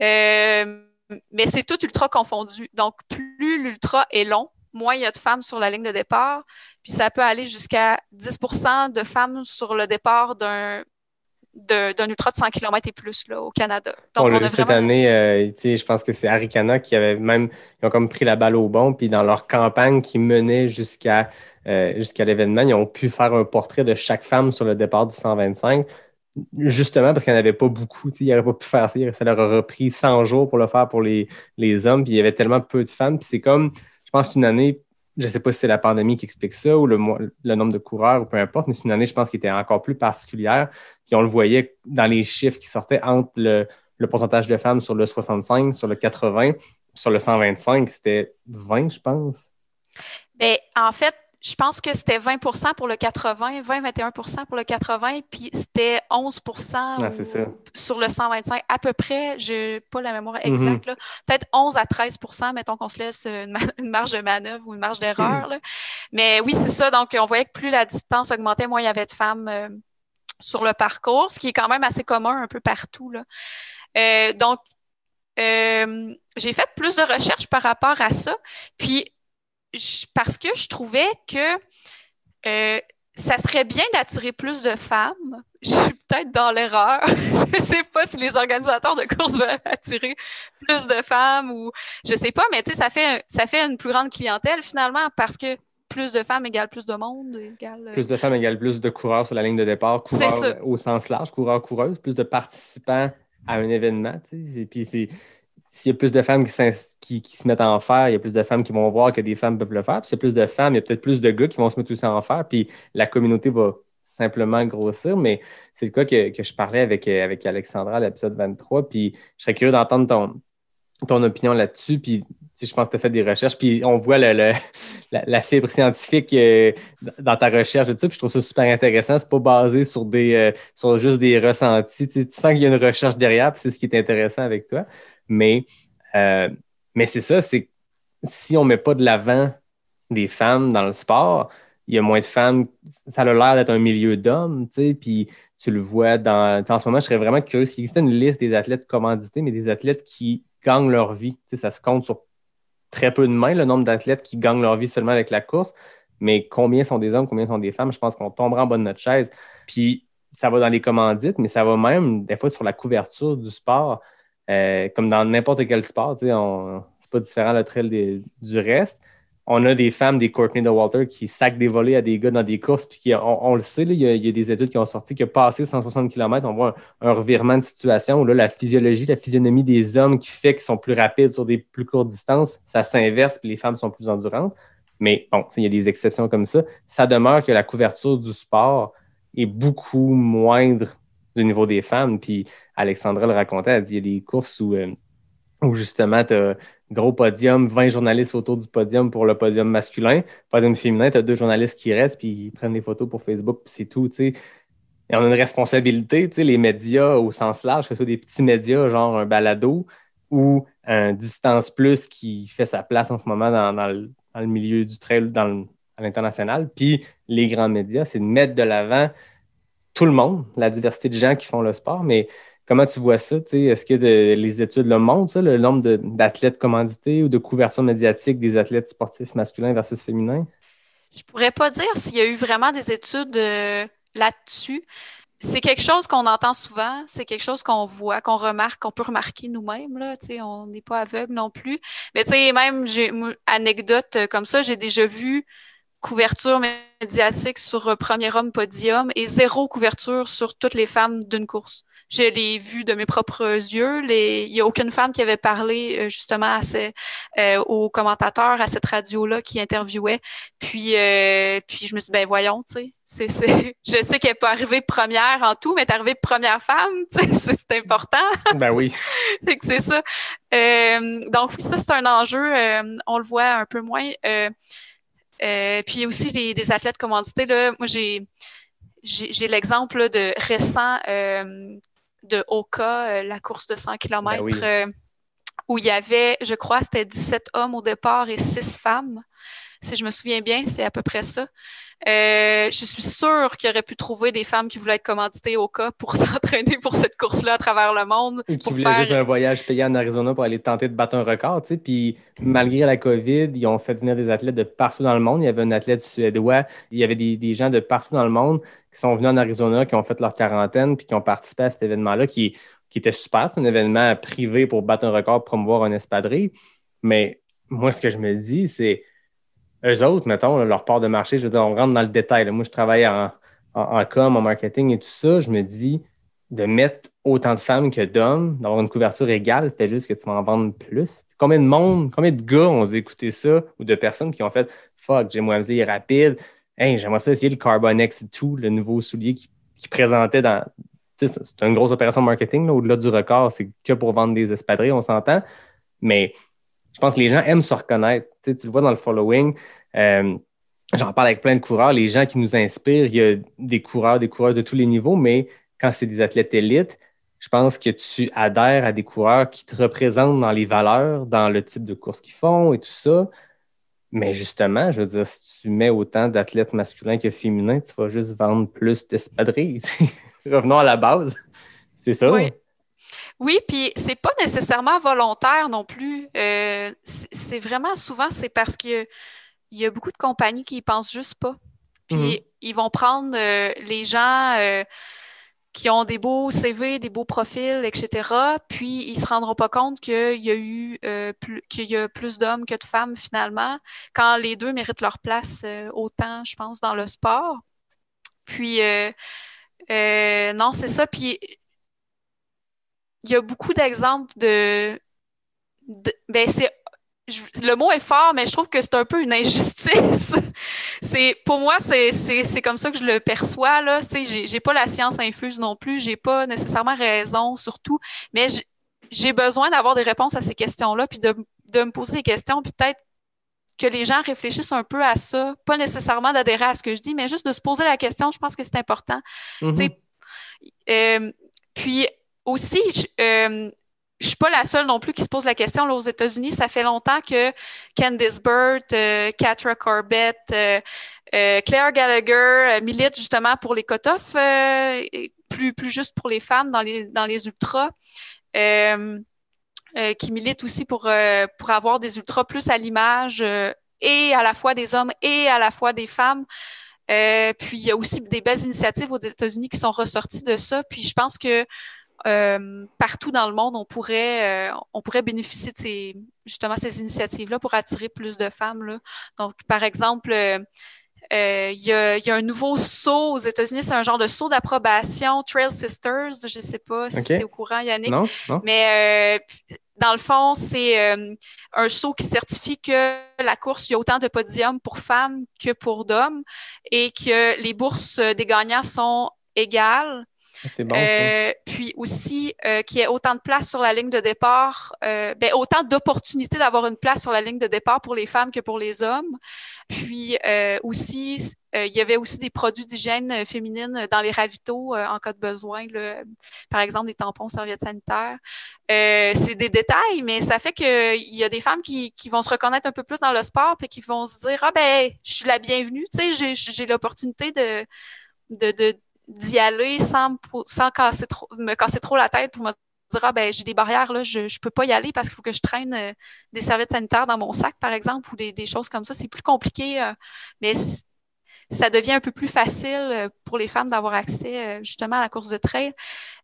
mais c'est tout ultra confondu. Donc, plus l'ultra est long, moins il y a de femmes sur la ligne de départ. Puis ça peut aller jusqu'à 10% de femmes sur le départ d'un d'un ultra de 100 km et plus là, au Canada. Donc, on, a cette année, euh, je pense que c'est Arikana qui avait même, ils ont comme pris la balle au bon, puis dans leur campagne qui menait jusqu'à euh, jusqu'à l'événement, ils ont pu faire un portrait de chaque femme sur le départ du 125, justement parce qu'il n'y en avait pas beaucoup. Ils n'auraient pas pu faire ça. Ça leur aurait pris 100 jours pour le faire pour les, les hommes, puis il y avait tellement peu de femmes. Puis c'est comme, je pense qu'une année, je ne sais pas si c'est la pandémie qui explique ça ou le, nombre de coureurs ou peu importe, mais c'est une année, je pense, qui était encore plus particulière. Puis on le voyait dans les chiffres qui sortaient entre le, pourcentage de femmes sur le 65, sur le 80, sur le 125, c'était 20, je pense. Bien, en fait, je pense que c'était 20% pour le 80, 20-21% pour le 80, puis c'était 11 ah, sur le 125 à peu près. Je n'ai pas la mémoire mhm. exacte. Peut-être 11 à 13% mettons qu'on se laisse une, marge de manœuvre ou une marge d'erreur. Mais oui, c'est ça. Donc, on voyait que plus la distance augmentait, moins il y avait de femmes euh, sur le parcours, ce qui est quand même assez commun un peu partout. Là. Euh, donc, euh, j'ai fait plus de recherches par rapport à ça. Puis, parce que je trouvais que euh, ça serait bien d'attirer plus de femmes. Je suis peut-être dans l'erreur. je ne sais pas si les organisateurs de courses veulent attirer plus de femmes ou je sais pas, mais tu sais, ça fait, ça fait une plus grande clientèle finalement parce que plus de femmes égale plus de monde. Égale... Euh, plus de femmes égale plus de coureurs sur la ligne de départ, coureurs au sens large, coureurs-coureuses, plus de participants à un événement. Et puis c'est s'il y a plus de femmes qui, se mettent en faire, il y a plus de femmes qui vont voir que des femmes peuvent le faire. Puis s'il y a plus de femmes, il y a peut-être plus de gars qui vont se mettre aussi en faire. Puis la communauté va simplement grossir. Mais c'est de quoi que, je parlais avec, avec Alexandra à l'épisode 23. Puis je serais curieux d'entendre ton, ton opinion là-dessus. Puis je pense que tu as fait des recherches. Puis on voit le, la, fibre scientifique euh, dans ta recherche et tout Puis je trouve ça super intéressant. C'est pas basé sur des euh, sur juste des ressentis. Tu, sens qu'il y a une recherche derrière, puis c'est ce qui est intéressant avec toi. Mais, euh, mais c'est ça, c'est si on ne met pas de l'avant des femmes dans le sport, il y a moins de femmes. Ça a l'air d'être un milieu d'hommes, tu sais, puis tu le vois dans. En ce moment, je serais vraiment curieux. S'il existait une liste des athlètes commandités, mais des athlètes qui gagnent leur vie. Tu sais, ça se compte sur très peu de mains, le nombre d'athlètes qui gagnent leur vie seulement avec la course. Mais combien sont des hommes, combien sont des femmes? Je pense qu'on tombera en bas de notre chaise. Puis ça va dans les commandites, mais ça va même des fois sur la couverture du sport. Euh, comme dans n'importe quel sport, c'est pas différent le trail du reste. On a des femmes, des Courtney de Walter, qui sacent des volets à des gars dans des courses, puis on, le sait, il, y a, des études qui ont sorti que passé 160 km, on voit un, revirement de situation où là, la physiologie, la physionomie des hommes qui fait qu'ils sont plus rapides sur des plus courtes distances, ça s'inverse, puis les femmes sont plus endurantes. Mais bon, il y a des exceptions comme ça. Ça demeure que la couverture du sport est beaucoup moindre du niveau des femmes. Puis Alexandra le racontait, elle dit il y a des courses où, euh, où justement, tu as gros podium, 20 journalistes autour du podium pour le podium masculin. Podium féminin, tu as deux journalistes qui restent, puis ils prennent des photos pour Facebook, puis c'est tout. Et on a une responsabilité, les médias au sens large, que ce soit des petits médias, genre un balado, ou un Distance Plus qui fait sa place en ce moment dans, le, milieu du trail dans à l'international. Puis les grands médias, c'est de mettre de l'avant tout le monde, la diversité de gens qui font le sport, mais Comment tu vois ça? Est-ce que les études le montrent, le nombre d'athlètes commandités ou de couverture médiatique des athlètes sportifs masculins versus féminins? Je ne pourrais pas dire s'il y a eu vraiment des études euh, là-dessus. C'est quelque chose qu'on entend souvent, c'est quelque chose qu'on voit, qu'on remarque, qu'on peut remarquer nous-mêmes. on n'est pas aveugle non plus. Mais même, j'ai anecdote euh, comme ça, j'ai déjà vu couverture médiatique sur euh, premier homme podium et zéro couverture sur toutes les femmes d'une course. Je l'ai vu de mes propres yeux. Il n'y a aucune femme qui avait parlé euh, justement à ces, euh, aux commentateurs à cette radio-là qui interviewait. Puis, euh, puis je me suis dit, ben voyons, tu sais, c'est, je sais qu'elle peut arriver première en tout, mais est arrivée première femme, c'est important. Ben oui. c'est que c'est ça. donc oui, ça c'est un enjeu. on le voit un peu moins. Puis aussi des, des athlètes commandités. Là, moi, j'ai j'ai l'exemple de récent de Oka, euh, la course de 100 km, ben euh, où il y avait, je crois, c'était 17 hommes au départ et 6 femmes. Si je me souviens bien, c'est à peu près ça. Euh, je suis sûre qu'il aurait pu trouver des femmes qui voulaient être commanditées au cas pour s'entraîner pour cette course-là à travers le monde. Ou qui voulaient juste un voyage payé en Arizona pour aller tenter de battre un record. Tu sais. Puis malgré la COVID, ils ont fait venir des athlètes de partout dans le monde. Il y avait un athlète suédois, il y avait des, des gens de partout dans le monde qui sont venus en Arizona, qui ont fait leur quarantaine, puis qui ont participé à cet événement-là, qui, qui était super. C'est un événement privé pour battre un record, promouvoir un espadrille. Mais moi, ce que je me dis, c'est eux autres, mettons, leur part de marché, je veux dire, on rentre dans le détail. Moi, je travaille en, en, com, en marketing et tout ça. Je me dis, de mettre autant de femmes que d'hommes, d'avoir une couverture égale, fait juste que tu vas en vendre plus. Combien de monde, combien de gars ont écouté ça ou de personnes qui ont fait Fuck, j'ai moins est rapide, hey, j'aimerais ça essayer le Carbon X2, le nouveau soulier qui, présentait dans. C'est une grosse opération marketing, au-delà du record, c'est que pour vendre des espadrilles, on s'entend. Mais pense que les gens aiment se reconnaître. tu le vois dans le following. Euh, j'en parle avec plein de coureurs, les gens qui nous inspirent, il y a des coureurs, des coureurs de tous les niveaux, mais quand c'est des athlètes élites, je pense que tu adhères à des coureurs qui te représentent dans les valeurs, dans le type de course qu'ils font et tout ça. Mais justement, je veux dire, si tu mets autant d'athlètes masculins que féminins, tu vas juste vendre plus d'espadrilles. Revenons à la base. C'est ça. Oui. Oui, puis c'est pas nécessairement volontaire non plus. Euh, c'est vraiment souvent, c'est parce qu'il y a beaucoup de compagnies qui y pensent juste pas. Puis mm-hmm. ils vont prendre euh, les gens euh, qui ont des beaux CV, des beaux profils, etc. Puis ils se rendront pas compte qu'il y a eu plus, qu'il y a plus d'hommes que de femmes finalement, quand les deux méritent leur place autant, je pense, dans le sport. Puis euh, non, c'est ça. Puis il y a beaucoup d'exemples de, de ben c'est le mot est fort, mais je trouve que c'est un peu une injustice. c'est pour moi, c'est comme ça que je le perçois. Là. J'ai, j'ai pas la science infuse non plus, j'ai pas nécessairement raison surtout, mais j'ai besoin d'avoir des réponses à ces questions-là, puis de, de me poser des questions, puis peut-être que les gens réfléchissent un peu à ça, pas nécessairement d'adhérer à ce que je dis, mais juste de se poser la question, je pense que c'est important. Mm-hmm. Euh, puis aussi, euh, je suis pas la seule non plus qui se pose la question. Là, aux États-Unis, ça fait longtemps que Candice Burt, euh, Katra Corbett, euh, euh, Claire Gallagher militent justement pour les cut-offs, plus, plus juste pour les femmes dans les, dans les ultras. qui militent aussi pour, pour avoir des ultras plus à l'image et à la fois des hommes et à la fois des femmes. puis il y a aussi des belles initiatives aux États-Unis qui sont ressorties de ça. Puis je pense que euh, partout dans le monde, on pourrait, euh, on pourrait bénéficier de ces, justement ces initiatives-là pour attirer plus de femmes. Là. Donc, par exemple, euh, il y, a, y, a, un nouveau saut aux États-Unis, c'est un genre de saut d'approbation, Trail Sisters. Je ne sais pas si tu es au courant, Yannick. Non, non. Mais dans le fond, c'est un saut qui certifie que la course, il y a autant de podiums pour femmes que pour d'hommes et que les bourses des gagnants sont égales C'est. Euh, puis aussi, euh, qu'il y ait autant de place sur la ligne de départ, euh, ben, autant d'opportunités d'avoir une place sur la ligne de départ pour les femmes que pour les hommes. Puis aussi, il y avait aussi des produits d'hygiène féminine dans les ravitaux en cas de besoin, par exemple des tampons, serviettes sanitaires. C'est des détails, mais ça fait qu'il y a des femmes qui, vont se reconnaître un peu plus dans le sport puis qui vont se dire Ah ben, je suis la bienvenue, tu sais, j'ai- l'opportunité de- d'y aller sans, sans casser trop, me casser trop la tête pour me dire ah ben j'ai des barrières là, je, je peux pas y aller parce qu'il faut que je traîne euh, des serviettes sanitaires dans mon sac par exemple ou des, des choses comme ça. C'est plus compliqué, euh, mais ça devient un peu plus facile euh, pour les femmes d'avoir accès justement à la course de trail.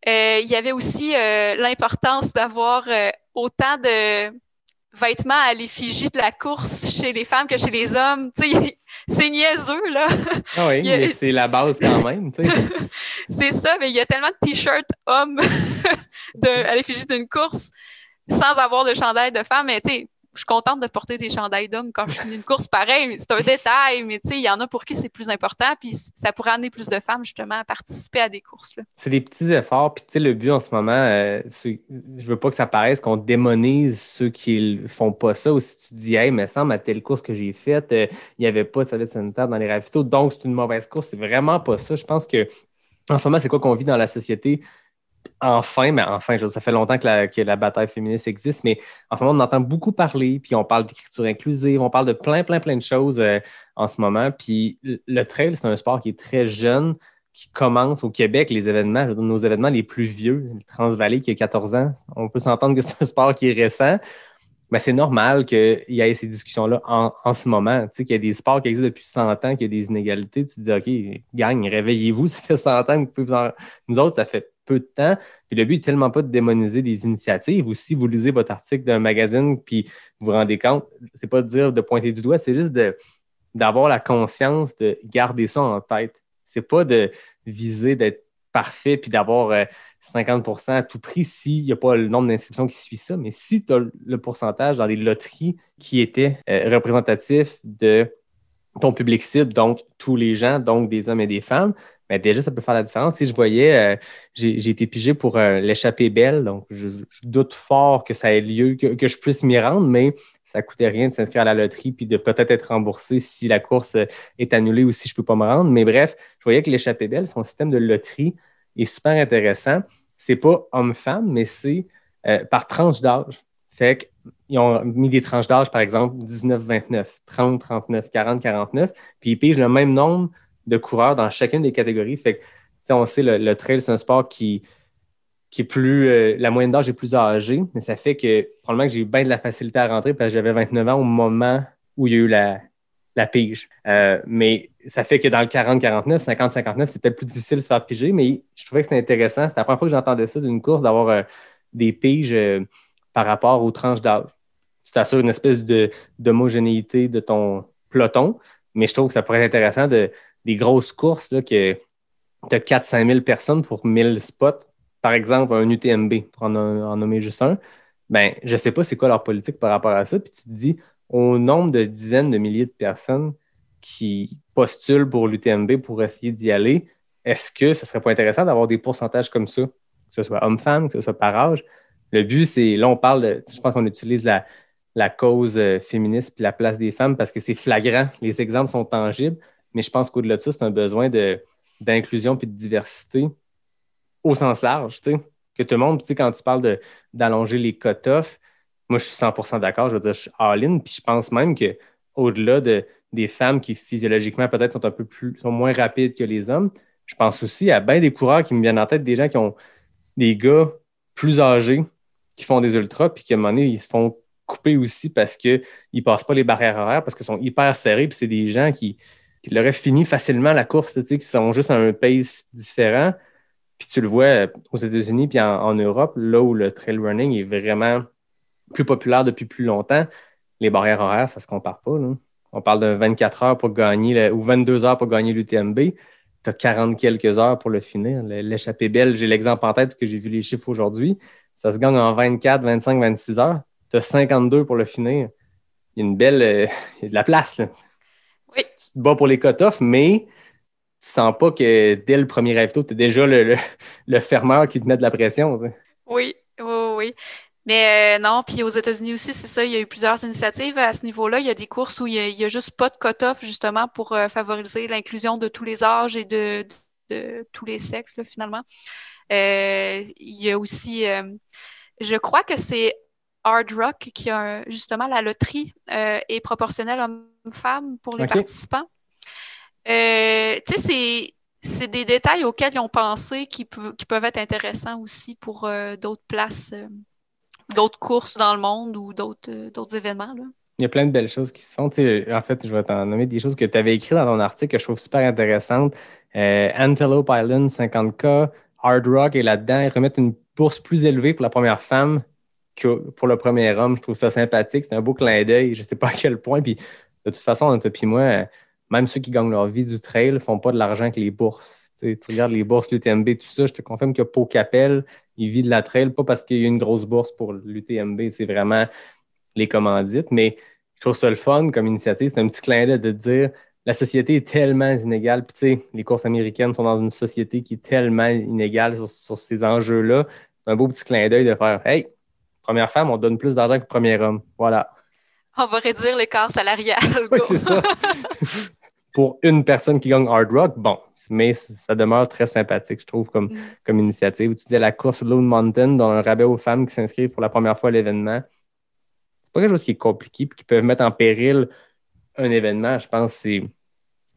Il y avait aussi l'importance d'avoir autant de vêtements à l'effigie de la course chez les femmes que chez les hommes. Tu sais, c'est niaiseux, là. Ah oui, a- mais c'est la base quand même. tu sais. C'est ça, mais il y a tellement de t-shirts hommes de- à l'effigie d'une course sans avoir de chandail de femme. Mais tu sais, je suis contente de porter des chandails d'hommes quand je finis une course pareil. C'est un détail, mais tu sais, il y en a pour qui c'est plus important. Puis ça pourrait amener plus de femmes justement à participer à des courses. C'est des petits efforts. Puis, tu sais, le but en ce moment, euh, je veux pas que ça paraisse qu'on démonise ceux qui font pas ça. Ou si tu dis, mais semble à telle course que j'ai faite, euh, il n'y avait pas de serviette sanitaire dans les ravitaux, donc c'est une mauvaise course. C'est vraiment pas ça. Je pense que en ce moment, c'est quoi qu'on vit dans la société? Enfin, mais enfin, ça fait longtemps que la, bataille féministe existe, mais en ce moment, on entend beaucoup parler, puis on parle d'écriture inclusive, on parle de plein, plein, plein de choses euh, en ce moment. Puis le- trail, c'est un sport qui est très jeune, qui commence au Québec, les événements, nos événements les plus vieux, le Transvalley qui a 14 ans, on peut s'entendre que c'est un sport qui est récent, mais c'est normal qu'il y ait ces discussions-là en, en ce moment. Tu sais, qu'il y a des sports qui existent depuis 100 ans, qu'il y a des inégalités, tu te dis, OK, gang, réveillez-vous, ça fait 100 ans que vous pouvez vous en... Nous autres, ça fait peu de temps. Puis le but est tellement pas de démoniser des initiatives. Ou si vous lisez votre article d'un magazine, puis vous vous rendez compte, c'est pas de dire de pointer du doigt, c'est juste d'avoir la conscience de garder ça en tête. C'est pas de viser d'être parfait puis d'avoir euh, 50% à tout prix s'il n'y a pas le nombre d'inscriptions qui suit ça. Mais si tu as le pourcentage dans les loteries qui étaient euh, représentatifs de ton public cible, donc tous les gens, donc des hommes et des femmes, mais déjà, ça peut faire la différence. Si je voyais, euh, j'ai été pigé pour euh, l'échappée belle, donc je, doute fort que ça ait lieu, que, que je puisse m'y rendre, mais ça coûtait rien de s'inscrire à la loterie puis de peut-être être remboursé si la course euh, est annulée ou si je peux pas me rendre. Mais bref, je voyais que l'échappée belle, son système de loterie est super intéressant. C'est pas homme-femme, mais c'est par tranche d'âge. Fait qu'ils ont mis des tranches d'âge, par exemple, 19-29, 30-39, 40-49, puis ils pigent le même nombre de coureurs dans chacune des catégories. Fait que, on sait, le, le trail, c'est un sport qui, qui est plus. euh, la moyenne d'âge est plus âgée, mais ça fait que probablement que j'ai eu bien de la facilité à rentrer parce que j'avais 29 ans au moment où il y a eu la, la pige. Euh, mais ça fait que dans le 40-49, 50-59, c'est peut-être plus difficile de se faire piger, mais je trouvais que c'était intéressant. C'était la première fois que j'entendais ça d'une course, d'avoir euh, des piges par rapport aux tranches d'âge. Tu t'assures une espèce de, d'homogénéité de ton peloton, mais je trouve que ça pourrait être intéressant de des grosses courses là, que tu as 4-5 000 personnes pour 1000 spots. Par exemple, un UTMB, pour en, nommer juste un. Ben, je ne sais pas c'est quoi leur politique par rapport à ça. Puis tu te dis, au nombre de dizaines de milliers de personnes qui postulent pour l'UTMB pour essayer d'y aller, est-ce que ce serait pas intéressant d'avoir des pourcentages comme ça, que ce soit homme-femme, que ce soit par âge? Le but, c'est, là, on parle de, je pense qu'on utilise la, la cause euh, féministe puis la place des femmes parce que c'est flagrant, les exemples sont tangibles, mais je pense qu'au-delà de ça, c'est un besoin d'inclusion puis de diversité au sens large, tu sais. Que tout le monde, tu quand tu parles d'allonger les cut-offs, moi, je suis 100% d'accord, je veux dire, je suis all-in, puis je pense même que au-delà de, des femmes qui physiologiquement peut-être sont un peu plus, sont moins rapides que les hommes, je pense aussi à bien des coureurs qui me viennent en tête, des gens qui ont des gars plus âgés qui font des ultras, puis qu'à un moment donné, ils se font couper aussi parce qu'ils ne passent pas les barrières horaires, parce qu'ils sont hyper serrés, puis c'est des gens qui, qui l'auraient fini facilement la course, tu sais, qui sont juste à un pace différent. Puis tu le vois aux États-Unis puis en, Europe, là où le trail running est vraiment plus populaire depuis plus longtemps, les barrières horaires, ça se compare pas. Là. On parle de 24 heures pour gagner ou 22 heures pour gagner l'UTMB. Tu as 40 quelques heures pour le finir. L'échappée belle, j'ai l'exemple en tête parce que j'ai vu les chiffres aujourd'hui. Ça se gagne en 24, 25, 26 heures. Tu as 52 pour le finir. Il y a une belle. Euh, il y a de la place. Oui. Tu, te bats pour les cut-offs, mais tu sens pas que dès le premier ravito, tu es déjà le, le, fermeur qui te met de la pression. Oui, oui, oui. Mais euh, non, puis aux États-Unis aussi, c'est ça, il y a eu plusieurs initiatives à ce niveau-là. Il y a des courses où il y a, juste pas de cut-off, justement, pour euh, favoriser l'inclusion de tous les âges et de, tous les sexes, finalement. Euh, il y a aussi, je crois que c'est Hard Rock qui a un- justement la loterie euh, est proportionnelle homme-femme pour les participants. Euh, tu sais, c'est c'est des détails auxquels ils ont pensé qui, qui peuvent être intéressants aussi pour euh, d'autres places, euh, d'autres courses dans le monde ou d'autres euh, d'autres événements. Là. Il y a plein de belles choses qui se font. Tu sais, en fait, je vais t'en nommer des choses que tu avais écrites dans ton article que je trouve super intéressantes. Antelope Island 50K, Hard Rock est là-dedans. Ils remettent une bourse plus élevée pour la première femme pour le premier homme. Je trouve ça sympathique. C'est un beau clin d'œil. Je ne sais pas à quel point. Puis, de toute façon, entre puis moi, euh, même ceux qui gagnent leur vie du trail ne font pas de l'argent avec les bourses. Tu, regardes les bourses, l'UTMB, tout ça, je te confirme que Pau Capel, il vit de la trail, pas parce qu'il y a une grosse bourse pour l'UTMB, c'est vraiment les commandites. Mais je trouve ça le fun comme initiative. C'est un petit clin d'œil de dire la société est tellement inégale. Puis, tu sais, les courses américaines sont dans une société qui est tellement inégale sur, sur ces enjeux-là. C'est un beau petit clin d'œil de faire Hey, première femme, on donne plus d'argent que le premier homme. Voilà. On va réduire l'écart salarial. Oui, c'est ça. Pour une personne qui gagne hard rock, bon, mais ça demeure très sympathique, je trouve, comme, Mm. comme initiative. Tu disais la course Lone Mountain, dans un rabais aux femmes qui s'inscrivent pour la première fois à l'événement. C'est pas quelque chose qui est compliqué et qui peut mettre en péril un événement. Je pense que c'est,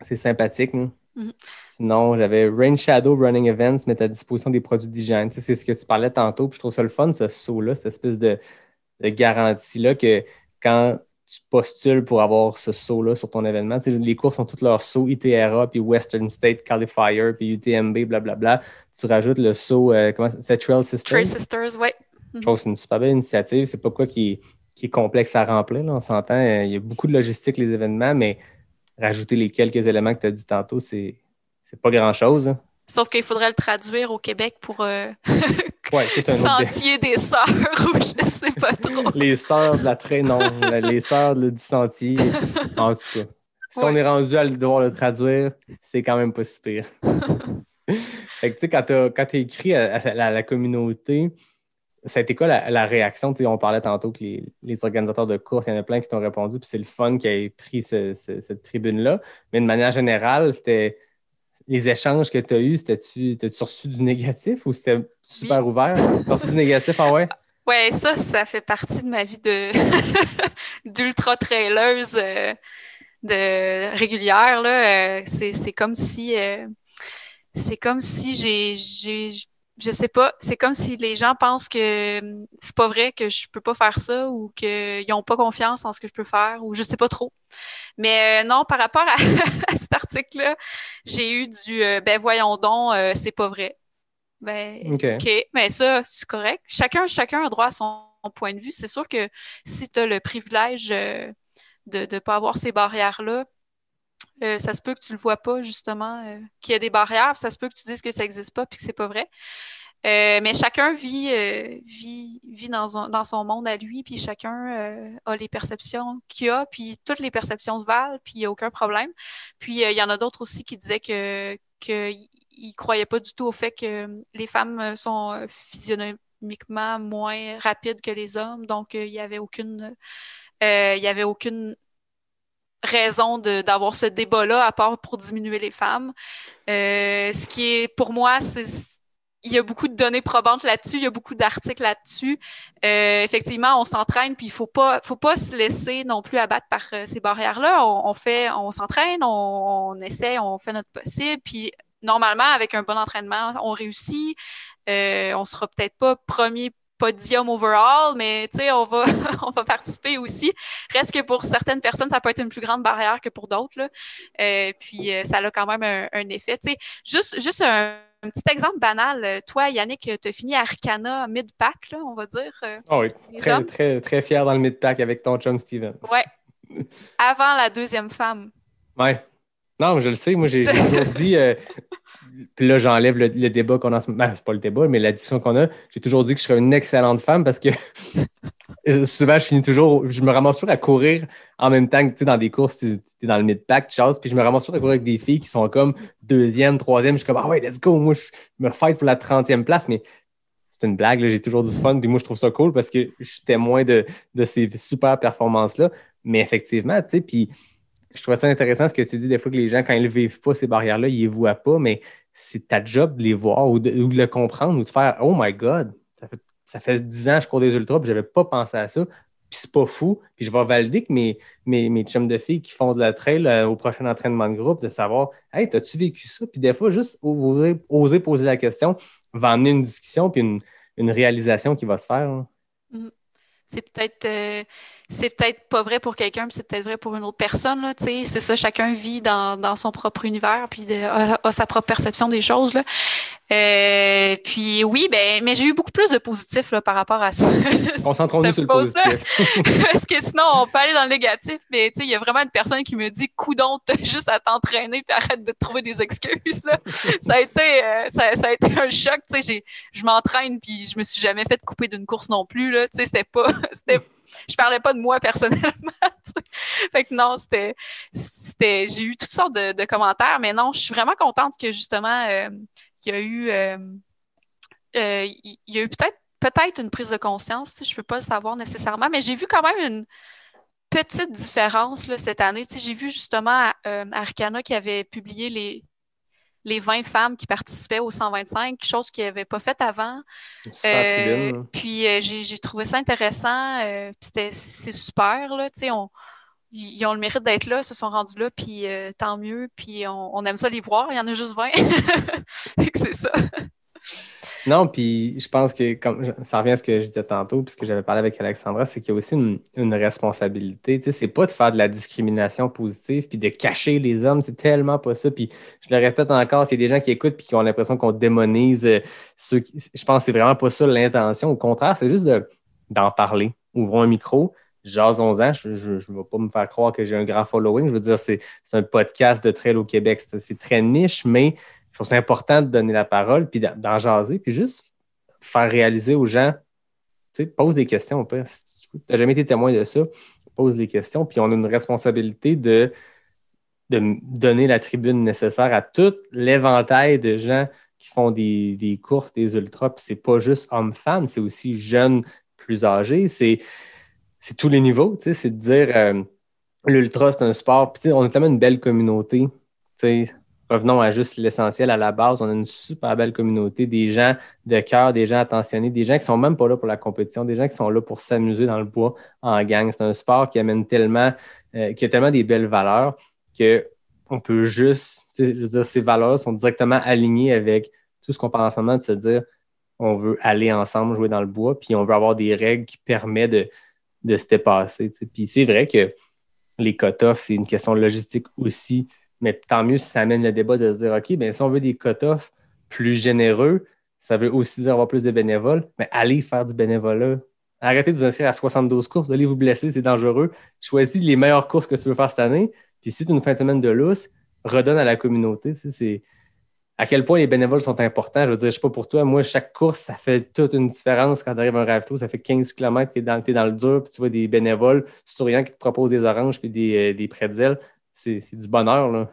c'est sympathique. hein. Mhm. Sinon, j'avais Rain Shadow Running Events mettre à disposition des produits d'hygiène. Tu sais, c'est ce que tu parlais tantôt. Puis je trouve ça le fun, ce saut-là, cette espèce de, de garantie-là que quand tu postules pour avoir ce saut-là sur ton événement, tu sais, les courses ont tous leurs sauts ITRA, puis Western State Qualifier, puis UTMB, blablabla. Tu rajoutes le saut, euh, comment c'est Trail System. Trail Sisters, ouais. Je trouve que c'est une super belle initiative. C'est pas quoi qui est, qui est complexe à remplir. Là, on s'entend. euh, Il y a beaucoup de logistique, les événements, mais rajouter les quelques éléments que tu as dit tantôt, c'est, c'est pas grand-chose. hein. Sauf qu'il faudrait le traduire au Québec pour euh, Ouais, un autre. Sentier des Sœurs ou je sais pas trop. Les sœurs de la traîne, non. les sœurs du sentier. En tout cas. Si on est rendu à le- devoir le traduire, c'est quand même pas si pire. fait que, tu sais, quand tu as, écrit à, la communauté, ça a été quoi la, la réaction? On parlait tantôt que les, les organisateurs de courses, il y en a plein qui t'ont répondu, puis c'est le fun qui ait pris ce- ce- cette tribune-là. Mais de manière générale, c'était les échanges que tu as eus, c'était-tu t'as-tu reçu du négatif ou c'était super ouvert? T'as reçu du négatif, ah ouais? Ouais, ça, ça fait partie de ma vie de d'ultra traileuse euh, de régulière là. Euh, c'est c'est comme si euh, c'est comme si j'ai je sais pas, c'est comme si les gens pensent que hum, c'est pas vrai que je peux pas faire ça ou qu'ils ont pas confiance en ce que je peux faire ou je sais pas trop. Mais euh, non, par rapport à, à cet article-là, j'ai eu du euh, ben voyons donc, euh, c'est pas vrai. Ben OK. OK, mais ça, c'est correct. Chacun, chacun a droit à son, point de vue. C'est sûr que si tu as le privilège de ne pas avoir ces barrières-là, euh, ça se peut que tu le vois pas, justement, euh, qu'il y a des barrières, ça se peut que tu dises que ça n'existe pas puis que c'est pas vrai. Euh, mais chacun vit, vit, vit dans, un- dans son monde à lui, puis chacun a les perceptions qu'il a, puis toutes les perceptions se valent, puis il n'y a aucun problème. Puis il y en a d'autres aussi qui disaient que qu'ils ne croyaient pas du tout au fait que les femmes sont physionomiquement moins rapides que les hommes, donc il n'y avait aucune euh, il y avait aucune raison d'avoir ce débat-là à part pour diminuer les femmes. Euh, ce qui est pour moi, c'est il y a beaucoup de données probantes là-dessus, il y a beaucoup d'articles là-dessus. Euh, effectivement, on s'entraîne, puis il faut pas, faut pas se laisser non plus abattre par euh, ces barrières-là. On, fait, on s'entraîne, on, on essaie, on fait notre possible, puis normalement, avec un bon entraînement, on réussit. Euh, on sera peut-être pas premier podium overall, mais tu sais, on va, on va participer aussi. Reste que pour certaines personnes, ça peut être une plus grande barrière que pour d'autres. là. Euh, puis euh, ça a quand même un, un effet. Tu sais, juste, juste un, un petit exemple banal. Toi, Yannick, tu as fini à Arcana mid-pack, là, on va dire. Ah oui, très, hommes? très, très fier dans le mid-pack avec ton chum Steven. Ouais. Avant la deuxième femme. Ouais. Non, mais je le sais, moi j'ai j'ai toujours dit, euh, puis là, j'enlève le, le débat qu'on a. Ben, c'est pas le débat, mais la discussion qu'on a. J'ai toujours dit que je serais une excellente femme parce que souvent, je finis toujours, je me ramasse toujours à courir en même temps que tu dans des courses, tu es dans le mid-pack, tu chasses, puis je me ramasse toujours à courir avec des filles qui sont comme deuxième, troisième. Je suis comme, ah ouais, let's go, moi, je me fight pour la 30e place, mais c'est une blague, j'ai toujours du fun, puis moi, je trouve ça cool parce que je suis témoin de, de ces super performances-là. Mais effectivement, tu sais, puis je trouve ça intéressant ce que tu dis des fois que les gens, quand ils ne vivent pas ces barrières-là, ils ne les voient pas, mais c'est ta job de les voir ou de, le comprendre ou de faire Oh my God, ça fait, ça fait 10 ans que je cours des ultras, puis je n'avais pas pensé à ça. Puis c'est pas fou. Puis je vais valider que mes, mes, chums de filles qui font de la trail euh, au prochain entraînement de groupe, de savoir Hey, as-tu vécu ça? Puis des fois, juste oser, oser, poser la question va amener une discussion puis une, réalisation qui va se faire. Hein. Mm. C'est peut-être euh, c'est peut-être pas vrai pour quelqu'un, mais c'est peut-être vrai pour une autre personne. Là, c'est ça, chacun vit dans, dans, son propre univers, puis de, a, a, sa propre perception des choses. Là. Euh, puis oui, ben, mais j'ai eu beaucoup plus de positifs là, par rapport à ça. Concentrons-nous sur le positif. Parce que sinon, on peut aller dans le négatif, mais il y a vraiment une personne qui me dit coudon, juste à t'entraîner puis arrête de trouver des excuses. Là. ça, a été, euh, ça, ça, a été un choc. Je m'entraîne puis je me suis jamais fait couper d'une course non plus. C'était pas. Je parlais pas de moi personnellement. fait que non, c'était. J'ai eu toutes sortes de, commentaires, mais non, je suis vraiment contente que justement. Euh, il y a eu, euh, euh, il y a eu peut-être peut-être une prise de conscience, je peux pas le savoir nécessairement, mais j'ai vu quand même une petite différence cette année. J'ai vu justement Arcana qui avait publié les, les 20 femmes qui participaient au 125, chose qu'ils n'avaient pas fait avant. Euh, puis euh, j'ai trouvé ça intéressant. Euh, c'est super. Là, on, ils ont le mérite d'être là, se sont rendus là, puis euh, tant mieux. Puis on, on, aime ça les voir. Il y en a juste 20. c'est ça. Non, puis je pense que comme ça revient à ce que je disais tantôt, puis ce que j'avais parlé avec Alexandra, c'est qu'il y a aussi une, responsabilité. Tu sais, c'est pas de faire de la discrimination positive puis de cacher les hommes, c'est tellement pas ça. Puis je le répète encore, s'il y a des gens qui écoutent puis qui ont l'impression qu'on démonise euh, ceux qui. Je pense que c'est vraiment pas ça l'intention. Au contraire, c'est juste d'en parler. Ouvrons un micro, jasons-en. Je ne vais pas me faire croire que j'ai un grand following. Je veux dire, c'est un podcast de trail au Québec. C'est très niche, mais je trouve c'est important de donner la parole, puis d'en jaser, puis juste faire réaliser aux gens, tu sais, pose des questions. Si tu n'as jamais été témoin de ça, pose des questions, puis on a une responsabilité de, de donner la tribune nécessaire à tout l'éventail de gens qui font des, des courses, des ultras, puis c'est pas juste hommes-femmes, c'est aussi jeunes, plus âgés, c'est tous les niveaux, tu sais, c'est de dire euh, l'ultra, c'est un sport, puis on a tellement une belle communauté, revenons à juste l'essentiel à la base. On a une super belle communauté, des gens de cœur, des gens attentionnés, des gens qui sont même pas là pour la compétition, des gens qui sont là pour s'amuser dans le bois en gang. C'est un sport qui amène tellement, euh, qui a tellement des belles valeurs que on peut juste, je veux dire, ces valeurs sont directement alignées avec tout ce qu'on parle en ce moment de se dire on veut aller ensemble jouer dans le bois, puis on veut avoir des règles qui permettent de, de se dépasser. Puis c'est vrai que les cut-offs, c'est une question logistique aussi mais tant mieux si ça amène le débat de se dire, OK, bien, si on veut des cut-offs plus généreux, ça veut aussi dire avoir plus de bénévoles, mais allez faire du bénévolat. Arrêtez de vous inscrire à 72 courses, allez vous blesser, c'est dangereux. Choisis les meilleures courses que tu veux faire cette année. Puis si tu une fin de semaine de lousse, redonne à la communauté. C'est à quel point les bénévoles sont importants. Je veux dire, sais pas pour toi, moi, chaque course, ça fait toute une différence quand tu arrives à un ravito. Ça fait 15 km, tu es, dans le dur, puis tu vois des bénévoles souriants qui te proposent des oranges puis des, euh, des c'est du bonheur. Là.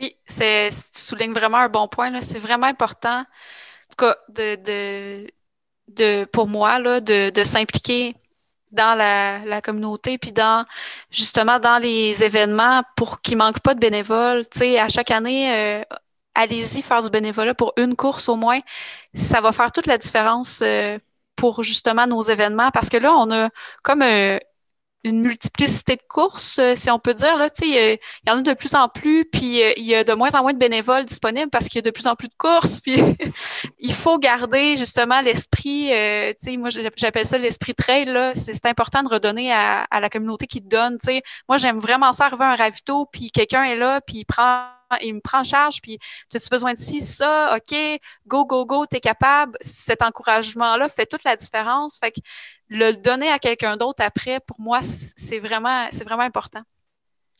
Oui, tu soulignes vraiment un bon point. C'est vraiment important, en tout cas, de, de, de pour moi, là, de, de s'impliquer dans la, la, communauté, puis dans justement dans les événements pour qu'il ne manque pas de bénévoles. Tu sais, à chaque année, euh, allez-y faire du bénévolat pour une course au moins. Ça va faire toute la différence euh, pour justement nos événements parce que là, on a comme euh, une multiplicité de courses, euh, si on peut dire. Là, il, y en a de plus en plus, puis euh, il y a de moins en moins de bénévoles disponibles parce qu'il y a de plus en plus de courses. Puis il faut garder justement l'esprit, euh, moi j'appelle ça l'esprit trail. Là. C'est, important de redonner à, à la communauté qui te donne. sais Moi, j'aime vraiment ça arriver un ravito, puis quelqu'un est là, puis il prend il me prend en charge, puis tu as besoin de ci, ça, OK, go, go, go, tu es capable. Cet encouragement-là fait toute la différence. Fait que le donner à quelqu'un d'autre après, pour moi, c'est vraiment, vraiment important.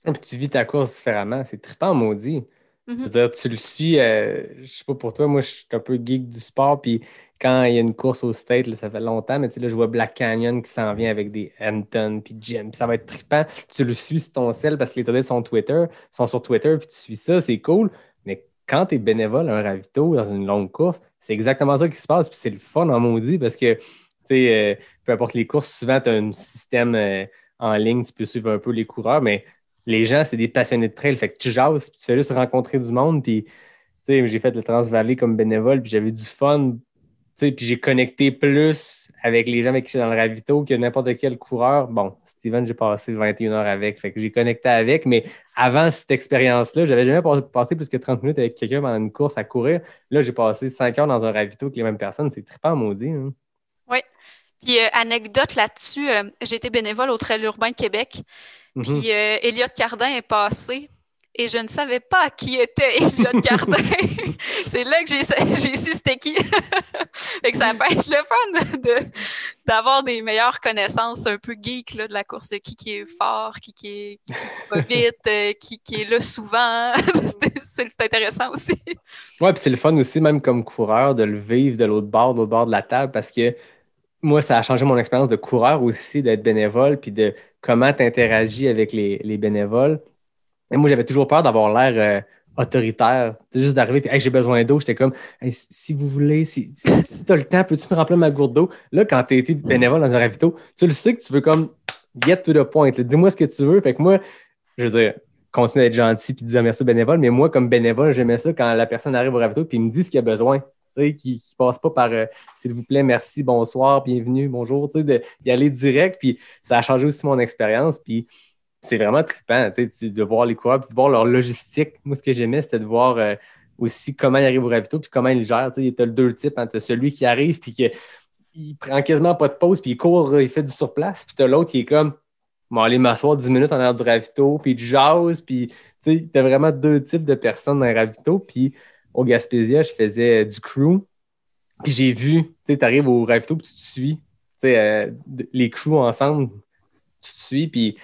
Et puis tu vis ta course différemment. C'est trippant, maudit. Mhm. dire, tu le suis, euh, je sais pas pour toi, moi je suis un peu geek du sport, puis quand il y a une course au State, là, ça fait longtemps, mais tu sais, là, je vois Black Canyon qui s'en vient avec des Hampton, puis Jim, ça va être trippant. Tu le suis sur ton sel parce que les audios sont Twitter, sont sur Twitter, puis tu suis ça, c'est cool. Mais quand tu es bénévole à un ravito dans une longue course, c'est exactement ça qui se passe, puis c'est le fun en maudit parce que, euh, peu importe les courses, souvent tu as un système euh, en ligne, tu peux suivre un peu les coureurs, mais les gens, c'est des passionnés de trail, fait que tu jases, puis tu fais juste rencontrer du monde, puis tu sais, j'ai fait le Transvalley comme bénévole, puis j'avais du fun, puis j'ai connecté plus avec les gens avec qui je suis dans le ravito que n'importe quel coureur. Bon, Steven, j'ai passé 21 heures avec, fait que j'ai connecté avec, mais avant cette expérience-là, j'avais jamais pas- passé plus que 30 minutes avec quelqu'un pendant une course à courir. Là, j'ai passé 5 heures dans un ravito avec les mêmes personnes, c'est trippant maudit. hein. Puis, euh, anecdote là-dessus, euh, j'ai été bénévole au Trail urbain de Québec. Mhm. Puis, euh, Elliot Cardin est passé et je ne savais pas qui était Elliot Cardin. c'est là que j'ai j'ai su c'était qui. fait que ça peut être le fun de- d'avoir des meilleures connaissances un peu geek là, de la course, qui, qui est fort, qui, qui, est, qui va vite, euh, qui, qui est là souvent. c'est c'est intéressant aussi. Ouais, puis c'est le fun aussi, même comme coureur, de le vivre de l'autre bord, de l'autre bord de la table, parce que moi, ça a changé mon expérience de coureur aussi, d'être bénévole, puis de comment tu interagis avec les, les bénévoles. Moi, j'avais toujours peur d'avoir l'air euh, autoritaire. C'est juste d'arriver, puis j'ai besoin d'eau. J'étais comme, si- vous voulez, si, si, tu as le temps, peux-tu me remplir ma gourde d'eau? Là, quand tu été bénévole dans un ravito, tu le sais que tu veux comme get to the point. Dis-moi ce que tu veux. Fait que moi, je veux dire, continuer d'être gentil puis dire merci au bénévole, mais moi, comme bénévole, j'aimais ça quand la personne arrive au ravito puis me dit ce qu'il a besoin. Qui ne passe pas par euh, s'il vous plaît, merci, bonsoir, bienvenue, bonjour, d'y aller direct. Puis ça a changé aussi mon expérience. Puis c'est vraiment trippant, tu de voir les coureurs puis de voir leur logistique. Moi, ce que j'aimais, c'était de voir euh, aussi comment ils arrivent au ravito puis comment ils le gèrent. Tu as le deux types. Hein, tu as celui qui arrive puis que, il prend quasiment pas de pause puis il court, il fait du surplace. Puis tu as l'autre qui est comme, bon, aller m'asseoir 10 minutes en arrière du ravito puis tu jases. Puis tu as vraiment deux types de personnes dans les ravito. Puis au Gaspésia, je faisais euh, du crew. Puis j'ai vu, tu sais, tu arrives au ravito puis tu te suis. Tu sais, euh, les crews ensemble, tu te suis. Puis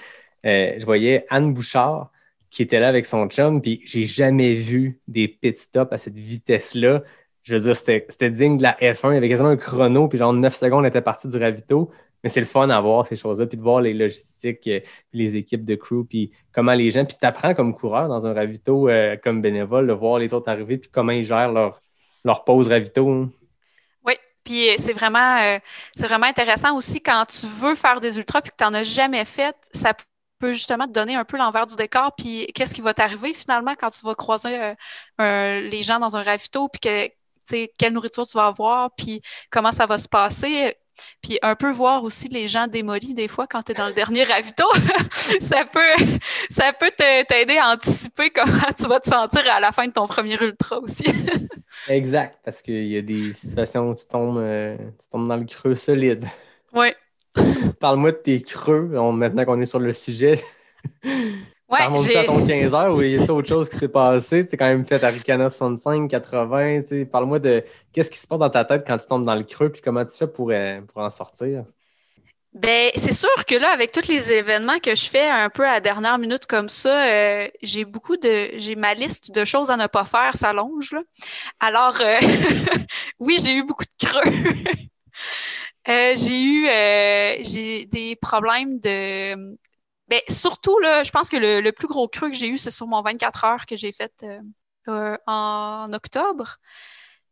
euh, je voyais Anne Bouchard qui était là avec son chum, puis j'ai jamais vu des pit stops à cette vitesse-là. Je veux dire, c'était c'était digne de la F1. Il y avait quasiment un chrono, puis genre 9 secondes, on était parti du ravito. Mais c'est le fun à voir ces choses-là, puis de voir les logistiques, euh, puis les équipes de crew, puis comment les gens, puis tu apprends comme coureur dans un ravito, euh, comme bénévole, de voir les autres arriver, puis comment ils gèrent leur, leur pause ravito. hein. Oui, puis euh, c'est vraiment, vraiment intéressant aussi quand tu veux faire des ultras puis que tu n'en as jamais fait, ça peut justement te donner un peu l'envers du décor, puis qu'est-ce qui va t'arriver finalement quand tu vas croiser les gens dans un ravito, puis que, quelle nourriture tu vas avoir, puis comment ça va se passer. Puis un peu voir aussi les gens démolis des fois quand tu es dans le dernier ravito. ça peut, ça peut t'aider à anticiper comment tu vas te sentir à la fin de ton premier ultra aussi. Exact, parce qu'il y a des situations où tu tombes, euh, tu tombes dans le creux solide. oui. Parle-moi de tes creux, on- maintenant qu'on est sur le sujet. Ouais, j'ai- à ton 15 heures ou y a autre chose qui s'est passé? Tu as quand même fait Aricana 65, 80. tu sais. Parle-moi de qu'est-ce qui se passe dans ta tête quand tu tombes dans le creux puis comment tu fais pour, euh, pour en sortir? Ben, c'est sûr que là, avec tous les événements que je fais un peu à la dernière minute comme ça, euh, j'ai beaucoup de, j'ai ma liste de choses à ne pas faire s'allonge. Alors, euh, oui, j'ai eu beaucoup de creux. Euh, j'ai eu, euh, j'ai des problèmes de, ben, surtout, là, je pense que le, plus gros creux que j'ai eu, c'est sur mon 24 heures que j'ai fait euh, euh, en octobre.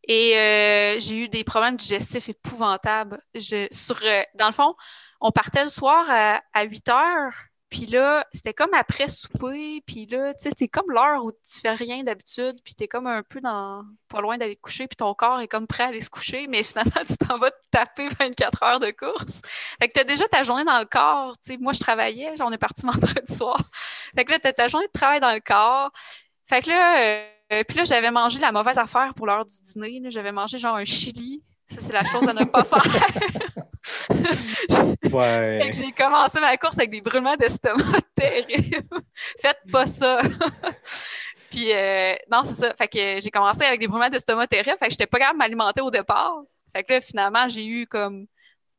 Et euh, j'ai eu des problèmes digestifs épouvantables. Je, sur, euh, dans le fond, on partait le soir à, à 8 heures, puis là, c'était comme après souper, puis là, tu sais, c'est comme l'heure où tu fais rien d'habitude, puis t'es comme un peu dans pas loin d'aller te coucher, puis ton corps est comme prêt à aller se coucher, mais finalement, tu t'en vas te taper 24 heures de course. Fait que t'as déjà ta journée dans le corps, tu sais, moi, je travaillais, on est parti vendredi soir. Fait que là, t'as ta journée de travail dans le corps. Fait que là, euh, puis là, j'avais mangé la mauvaise affaire pour l'heure du dîner. J'avais mangé genre un chili. Ça, c'est la chose à ne pas faire. Ouais. J'ai commencé ma course avec des brûlements d'estomac terribles. Faites pas ça. Puis, euh, non, c'est ça. Fait que j'ai commencé avec des brûlements d'estomac terribles. Fait que j'étais pas capable de m'alimenter au départ. Fait que là, finalement, j'ai eu comme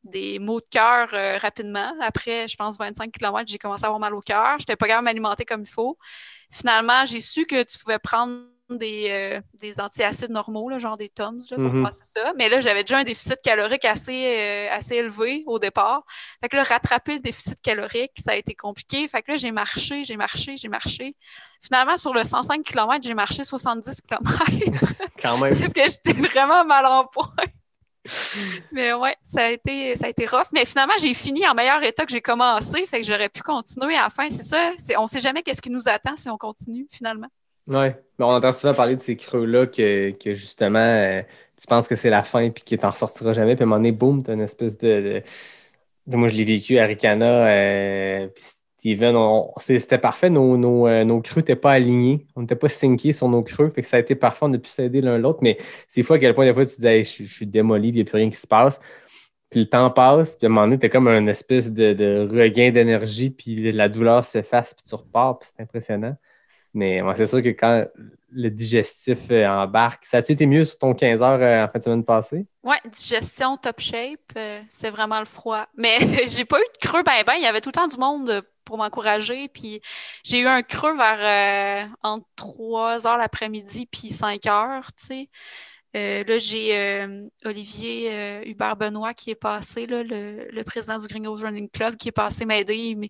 des maux de cœur euh, rapidement. Après, je pense, 25 km, j'ai commencé à avoir mal au cœur. J'étais pas capable de m'alimenter comme il faut. Finalement, j'ai su que tu pouvais prendre des, euh, des antiacides normaux, là, genre des Toms, là, pour Mhm. passer ça. Mais là, j'avais déjà un déficit calorique assez, euh, assez élevé au départ. Fait que là, rattraper le déficit calorique, ça a été compliqué. Fait que là, j'ai marché, j'ai marché, j'ai marché. Finalement, sur le 105 km, j'ai marché 70 km Quand même. parce que j'étais vraiment mal en point. Mais ouais, ça a été, ça a été rough. Mais finalement, j'ai fini en meilleur état que j'ai commencé. Fait que j'aurais pu continuer à la fin. C'est ça. On sait jamais qu'est-ce qui nous attend si on continue, finalement. Oui, on entend souvent parler de ces creux-là que, que justement, euh, tu penses que c'est la fin puis que tu n'en ressortiras jamais. Puis à un moment donné, boum, tu as une espèce de, Moi, je l'ai vécu à Ricana. euh, puis Steven, c'était parfait. Nos, nos, euh, nos creux n'étaient pas alignés. On n'était pas syncés sur nos creux. Fait que ça a été parfait. On a pu s'aider l'un l'autre. Mais c'est fou à quel point, des fois, tu disais, Hey, je, je suis démoli, il n'y a plus rien qui se passe. Puis le temps passe, puis à un moment donné, tu comme une espèce de, de regain d'énergie, puis la douleur s'efface, puis tu repars, puis c'est impressionnant. Mais ouais, c'est sûr que quand le digestif euh, embarque, ça a-tu été mieux sur ton 15 heures euh, en fin de semaine passée? Ouais, digestion top shape, euh, c'est vraiment le froid. Mais j'ai pas eu de creux ben ben, il y avait tout le temps du monde pour m'encourager. Puis j'ai eu un creux vers entre 3 heures l'après-midi puis 5 heures, tu sais. Euh, là, j'ai euh, Olivier euh, Hubert Benoît qui est passé, là, le, le président du Gringos Running Club, qui est passé m'aider. Mais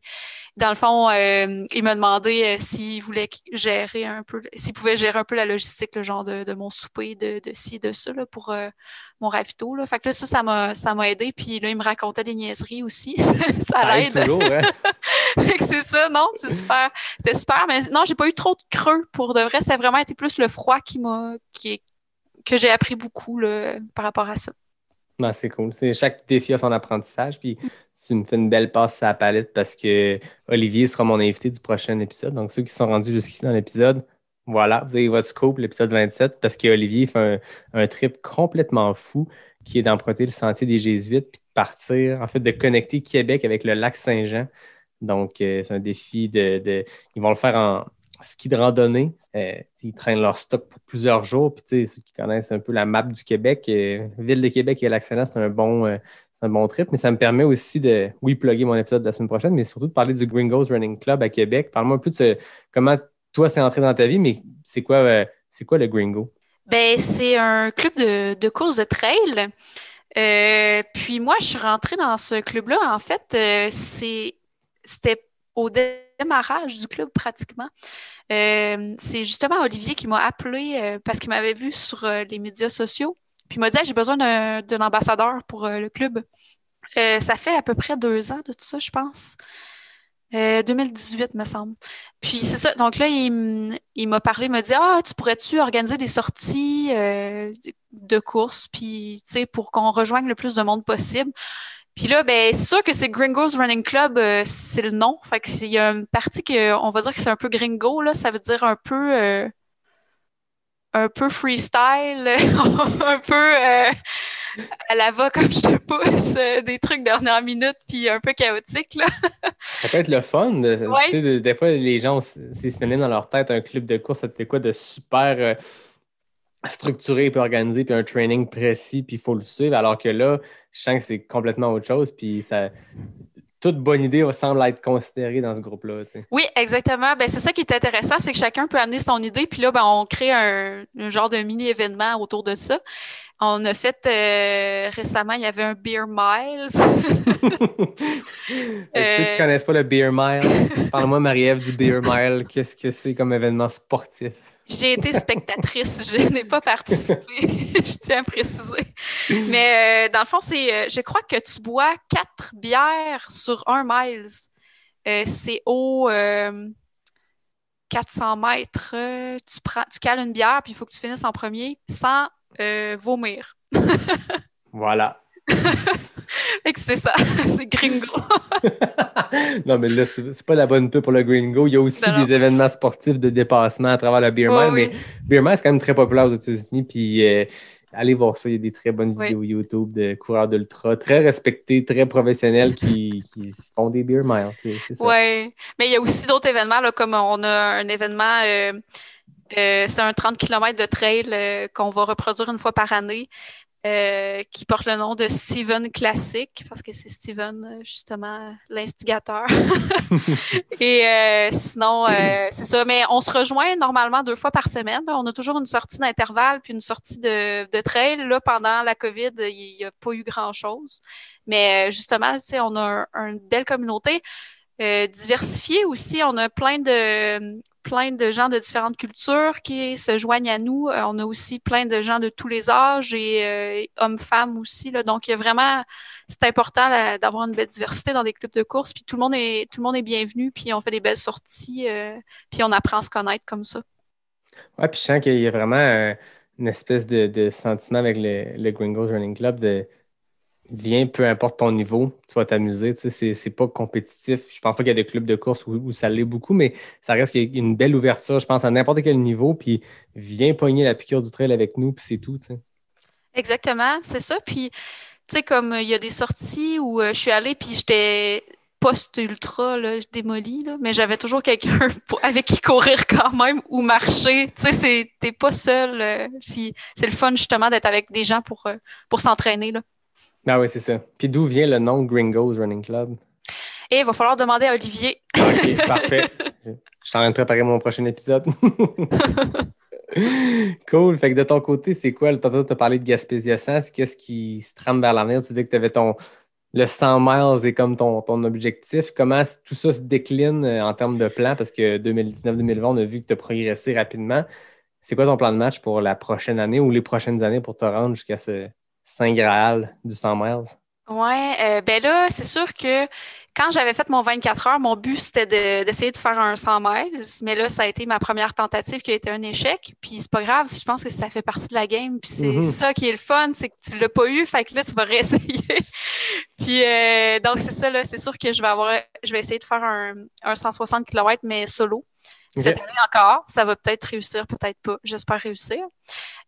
dans le fond, il m'a demandé s'il voulait gérer un peu, s'il pouvait gérer un peu la logistique, le genre de, de mon souper, de, de ci, de ça, là, pour mon ravito. Là. Fait que là, ça, ça m'a, ça m'a aidé. Puis là, il me racontait des niaiseries aussi. ça Ça aide l'aide. hein? C'est ça, non, c'est super. C'était super. Mais non, j'ai pas eu trop de creux pour de vrai. Ça a vraiment été plus le froid qui m'a, qui, que j'ai appris beaucoup là, par rapport à ça. Non, c'est cool. Chaque défi a son apprentissage. Puis tu me fais une belle passe à la palette parce que Olivier sera mon invité du prochain épisode. Donc, ceux qui sont rendus jusqu'ici dans l'épisode, voilà, vous avez votre scope, l'épisode 27, parce qu'Olivier fait un, trip complètement fou qui est d'emprunter le sentier des Jésuites puis de partir, en fait, de connecter Québec avec le lac Saint-Jean. Donc, euh, c'est un défi de- Ils vont le faire en ski de randonnée. Euh, ils traînent leur stock pour plusieurs jours. Puis, ceux qui connaissent un peu la map du Québec, euh, Ville de Québec et lac Saint-Jean, c'est un bon. euh, c'est un bon trip, mais ça me permet aussi de, oui, plugger mon épisode de la semaine prochaine, mais surtout de parler du Gringos Running Club à Québec. Parle-moi un peu de comment toi, c'est entré dans ta vie, mais c'est quoi, quoi le Gringo? Ben, c'est un club de, de course de trail. Puis moi, je suis rentrée dans ce club-là. En fait, c'est, c'était au démarrage du club pratiquement. Euh, c'est justement Olivier qui m'a appelé euh, parce qu'il m'avait vu sur euh, les médias sociaux. Puis il m'a dit j'ai besoin d'un, ambassadeur pour le club. Ça fait à peu près deux ans de tout ça, je pense. Euh, 2018, me semble. Puis c'est ça. Donc là, il, il m'a parlé, il m'a dit Ah, tu pourrais-tu organiser des sorties de course, puis pour qu'on rejoigne le plus de monde possible? Puis là, ben, c'est sûr que c'est Gringos Running Club, euh, c'est le nom. Fait que il y a une partie que on va dire que c'est un peu gringo, là. Ça veut dire un peu euh, un peu freestyle, un peu euh, à la va comme je te pousse, des trucs dernière minute, puis un peu chaotique, là. Ça peut être le fun. Ouais. des fois, les gens, c'est synonyme dans leur tête, un club de course, ça fait quoi de super structuré puis organisé, puis un training précis, puis il faut le suivre. Alors que là, je sens que c'est complètement autre chose, puis ça. Toute bonne idée semble être considérée dans ce groupe-là. tu sais. Oui, exactement. Ben, c'est ça qui est intéressant, c'est que chacun peut amener son idée, puis là, ben, on crée un, un genre de mini-événement autour de ça. On a fait euh, récemment, il y avait un Beer Miles. Que Ceux qui ne connaissent pas le Beer Mile, parle-moi, Marie-Ève, du Beer Mile. Qu'est-ce que c'est comme événement sportif? J'ai été spectatrice, je n'ai pas participé, je tiens à préciser. Mais euh, dans le fond, c'est, euh, je crois que tu bois quatre bières sur un miles. Euh, c'est au euh, 400 mètres. tu, prends, tu cales une bière, puis il faut que tu finisses en premier sans vomir. Voilà. C'est ça, c'est gringo. non, mais là, c'est pas la bonne pub pour le Green Go. Il y a aussi Non, non. des événements sportifs de dépassement à travers le Beer Mile, mais oui. Beer Mile, c'est quand même très populaire aux États-Unis. Puis euh, allez voir ça. Il y a des très bonnes Oui. vidéos YouTube de coureurs d'ultra, très respectés, très professionnels qui, qui font des Beer Miles. Ouais, mais il y a aussi d'autres événements, là, comme on a un événement, euh, euh, c'est un 30 km de trail euh, qu'on va reproduire une fois par année. Euh, qui porte le nom de Steven Classic, parce que c'est Steven, euh, justement, l'instigateur. Et euh, sinon, c'est ça. Mais on se rejoint normalement deux fois par semaine. On a toujours une sortie d'intervalle puis une sortie de, de trail. Là, pendant la COVID, il n'y a pas eu grand-chose. Mais justement, tu sais, on a une belle communauté. Euh, diversifié aussi. On a plein de plein de gens de différentes cultures qui se joignent à nous. Euh, on a aussi plein de gens de tous les âges et euh, hommes-femmes aussi. Donc, il y a vraiment, c'est important d'avoir une belle diversité dans des clubs de course. Puis tout le monde est tout le monde est bienvenu. Puis on fait des belles sorties. puis on apprend à se connaître comme ça. Ouais, puis je sens qu'il y a vraiment une espèce de, sentiment avec le Gringos Running Club de viens, peu importe ton niveau, tu vas t'amuser. Tu sais, c'est pas compétitif. Je pense pas qu'il y a des clubs de course où, ça l'est beaucoup, mais ça reste qu'il y a une belle ouverture, je pense, à n'importe quel niveau. Puis viens pogner la piqûre du trail avec nous, puis c'est tout. Tu sais. Exactement, c'est ça. Puis, tu sais, comme il y a des sorties où euh, je suis allée, puis j'étais post-ultra, démoli, là, mais j'avais toujours quelqu'un avec qui courir quand même ou marcher. Tu sais, t'es pas seul. Euh, c'est le fun, justement, d'être avec des gens pour, euh, pour s'entraîner. Ah oui, c'est ça. Puis d'où vient le nom Gringos Running Club? Et il va falloir demander à Olivier. OK, parfait. Je suis en train de préparer mon prochain épisode. cool. Fait que de ton côté, c'est quoi? Tantôt, tu as parlé de Gaspésia 100. Qu'est-ce qui se trame vers l'avenir? Tu dis que tu avais ton. Le 100 miles est comme ton, ton objectif. Comment tout ça se décline euh, en termes de plan? Parce que 2019-2020, on a vu que tu as progressé rapidement. C'est quoi ton plan de match pour la prochaine année ou les prochaines années pour te rendre jusqu'à ce, Saint Graal du 100 miles? Oui, euh, ben là, c'est sûr que quand j'avais fait mon 24 heures, mon but c'était d'essayer de, faire un 100 miles, mais là, ça a été ma première tentative qui a été un échec. Puis c'est pas grave, je pense que ça fait partie de la game. Puis c'est mm-hmm. ça qui est le fun, c'est que tu l'as pas eu, fait que là, tu vas réessayer. puis euh, donc c'est ça, là, c'est sûr que je vais avoir, je vais essayer de faire un, 160 km, mais solo. Cette année encore, ça va peut-être réussir, peut-être pas. J'espère réussir.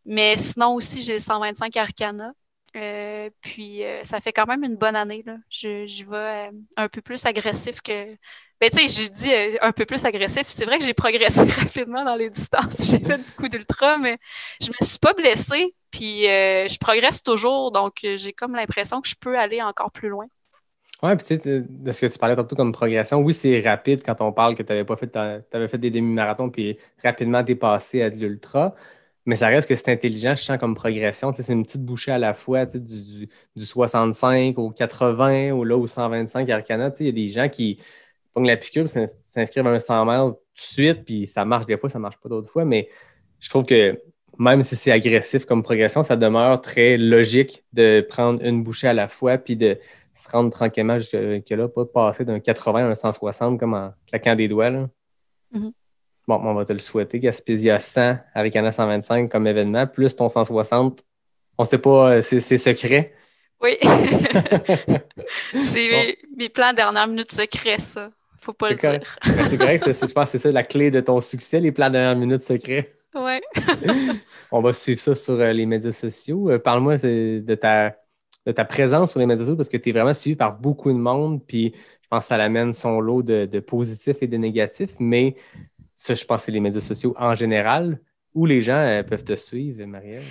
Mais sinon aussi, j'ai 125 Arcana. Euh, puis euh, ça fait quand même une bonne année. Là. Je, vais euh, un peu plus agressif que. Ben, tu sais, j'ai dit un peu plus agressif. C'est vrai que j'ai progressé rapidement dans les distances. J'ai fait beaucoup d'ultra, mais je me suis pas blessée. Puis je progresse toujours. Donc, j'ai comme l'impression que je peux aller encore plus loin. Oui, puis tu sais, de ce que tu parlais tantôt comme progression, oui, c'est rapide quand on parle que tu avais pas fait, avais fait des demi-marathons, puis rapidement, tu es passé à de l'ultra mais ça reste que c'est intelligent, je sens comme progression. C'est une petite bouchée à la fois, du, du, 65 au 80 ou là au 125 Arcana. Il y a des gens qui prennent la piqûre, s'inscrivent à un 100 miles tout de suite, puis ça marche des fois, ça marche pas d'autres fois. Mais je trouve que même si c'est agressif comme progression, ça demeure très logique de prendre une bouchée à la fois, puis de se rendre tranquillement jusque là, pas passer d'un 80 à un 160 comme en claquant des doigts. Là. Mm-hmm. Bon, on va te le souhaiter. Gaspésia 100 avec un 125 comme événement, plus ton 160. On ne sait pas, euh, c'est secret. Oui. c'est mes, plans dernière minute secrets, ça. Faut pas le dire. c'est correct, je pense que c'est ça la clé de ton succès, les plans dernière minute secrets. Oui. on va suivre ça sur euh, les médias sociaux. Euh, parle-moi de ta, de ta présence sur les médias sociaux parce que tu es vraiment suivi par beaucoup de monde. Puis je pense que ça l'amène son lot de, de positifs et de négatifs. Mais ça, je pense que c'est les médias sociaux en général. Où les gens euh, peuvent te suivre, Marielle?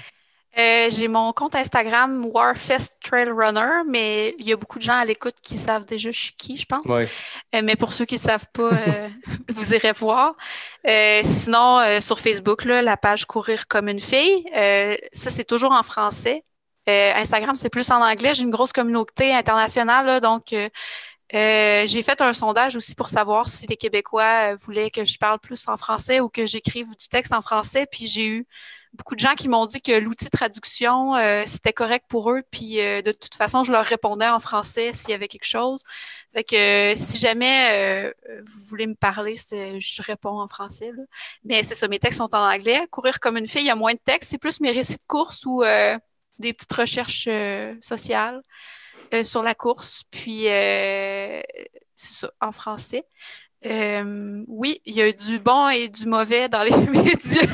Euh, j'ai mon compte Instagram Warfest Trail Runner, mais il y a beaucoup de gens à l'écoute qui savent déjà je suis qui, je pense. Euh, mais pour ceux qui ne savent pas, vous irez voir. sinon, sur Facebook, là, la page Courir comme une fille, ça c'est toujours en français. Instagram, c'est plus en anglais. J'ai une grosse communauté internationale, donc euh, j'ai fait un sondage aussi pour savoir si les Québécois euh, voulaient que je parle plus en français ou que j'écrive du texte en français. Puis j'ai eu beaucoup de gens qui m'ont dit que l'outil traduction, euh, c'était correct pour eux. Puis de toute façon, je leur répondais en français s'il y avait quelque chose. Fait que si jamais vous voulez me parler, je réponds en français. Mais c'est ça, mes textes sont en anglais. Courir comme une fille, il y a moins de textes. C'est plus mes récits de course ou des petites recherches sociales. Euh, sur la course. Puis, euh, c'est ça, en français. Euh, oui, il y a du bon et du mauvais dans les médias.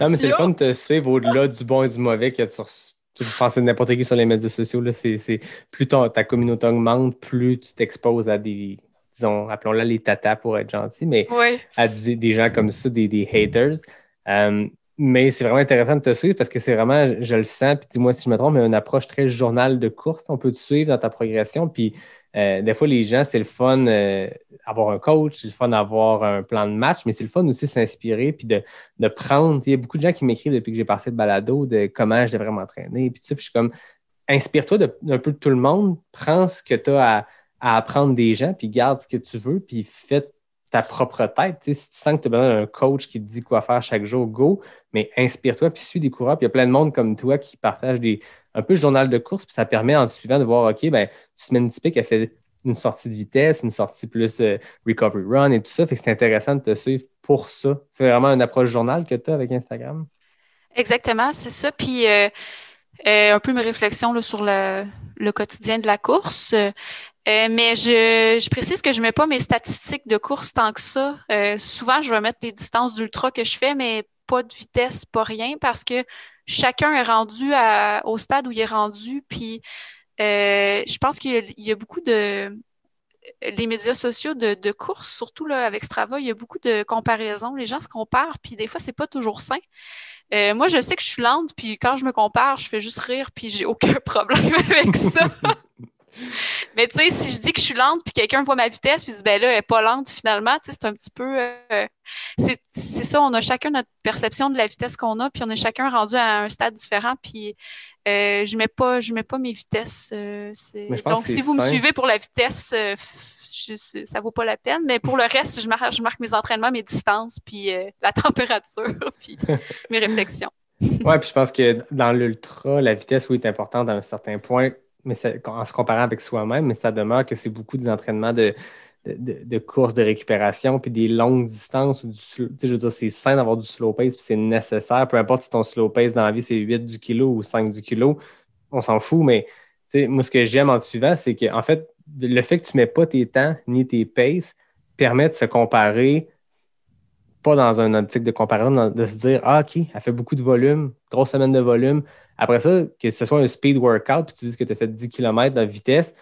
non, mais c'est le fun de te suivre au-delà du bon et du mauvais que sur, tu penses n'importe qui sur les médias sociaux. Là, c'est, plus ta communauté augmente, plus tu t'exposes à des, disons, appelons-la les tatas pour être gentil, mais à des, gens comme ça, des, des haters. Mais c'est vraiment intéressant de te suivre parce que c'est vraiment, je le sens, puis dis-moi si je me trompe, mais une approche très journal de course. On peut te suivre dans ta progression. Puis euh, des fois, les gens, c'est le fun euh, un coach, c'est le fun d'avoir un plan de match, mais c'est le fun aussi de s'inspirer puis de, de prendre. Il y a beaucoup de gens qui m'écrivent depuis que j'ai passé le balado de comment je devrais m'entraîner. Puis, puis je suis comme, inspire-toi d'un peu de tout le monde, prends ce que tu as à, apprendre des gens, puis garde ce que tu veux, puis fais ta propre tête. si tu sens que tu as besoin d'un coach qui te dit quoi faire chaque jour, go, mais inspire-toi, puis suis des coureurs. Puis il y a plein de monde comme toi qui partagent des, un peu le journal de course, puis ça permet en te suivant de voir, OK, ben, semaine typique, elle fait une sortie de vitesse, une sortie plus euh, recovery run et tout ça. Fait que c'est intéressant de te suivre pour ça. C'est vraiment une approche journal que tu as avec Instagram? Exactement, c'est ça. Puis euh, euh, un peu mes réflexions sur le, quotidien de la course. Mais je, précise que je ne mets pas mes statistiques de course tant que ça. souvent, je vais mettre les distances d'ultra que je fais, mais pas de vitesse, pas rien, parce que chacun est rendu au stade où il est rendu. Puis euh, je pense qu'il y, a beaucoup de. Les médias sociaux de, de course, surtout là, avec Strava, il y a beaucoup de comparaisons. Les gens se comparent, puis des fois, c'est pas toujours sain. Euh, moi, je sais que je suis lente, puis quand je me compare, je fais juste rire, puis j'ai aucun problème avec ça. Mais tu sais, si je dis que je suis lente, puis quelqu'un voit ma vitesse, puis dit, ben là, elle n'est pas lente finalement, tu sais, c'est un petit peu. Euh, c'est ça, on a chacun notre perception de la vitesse qu'on a, puis on est chacun rendu à un stade différent, puis euh, je mets pas je mets pas mes vitesses. Euh, donc, si vous me suivez pour la vitesse, ça ça vaut pas la peine. Mais pour le reste, je marque, je marque mes entraînements, mes distances, puis la température, puis mes réflexions. Oui, puis je pense que dans l'ultra, la vitesse, oui, est importante à un certain point mais en se comparant avec soi-même, mais ça demeure que c'est beaucoup des entraînements de, de, courses de récupération, puis des longues distances. Ou je veux dire, c'est sain d'avoir du slow pace, puis c'est nécessaire. Peu importe si ton slow pace dans la vie, c'est 8 du kilo ou 5 du kilo, on s'en fout, mais moi, ce que j'aime en te suivant, c'est que, en fait, le fait que tu ne mets pas tes temps ni tes paces permet de se comparer pas dans un optique de comparaison, de se dire Ah, OK, elle fait beaucoup de volume, grosse semaine de volume. Après ça, que ce soit un speed workout, puis tu dis que tu as fait 10 km de vitesse,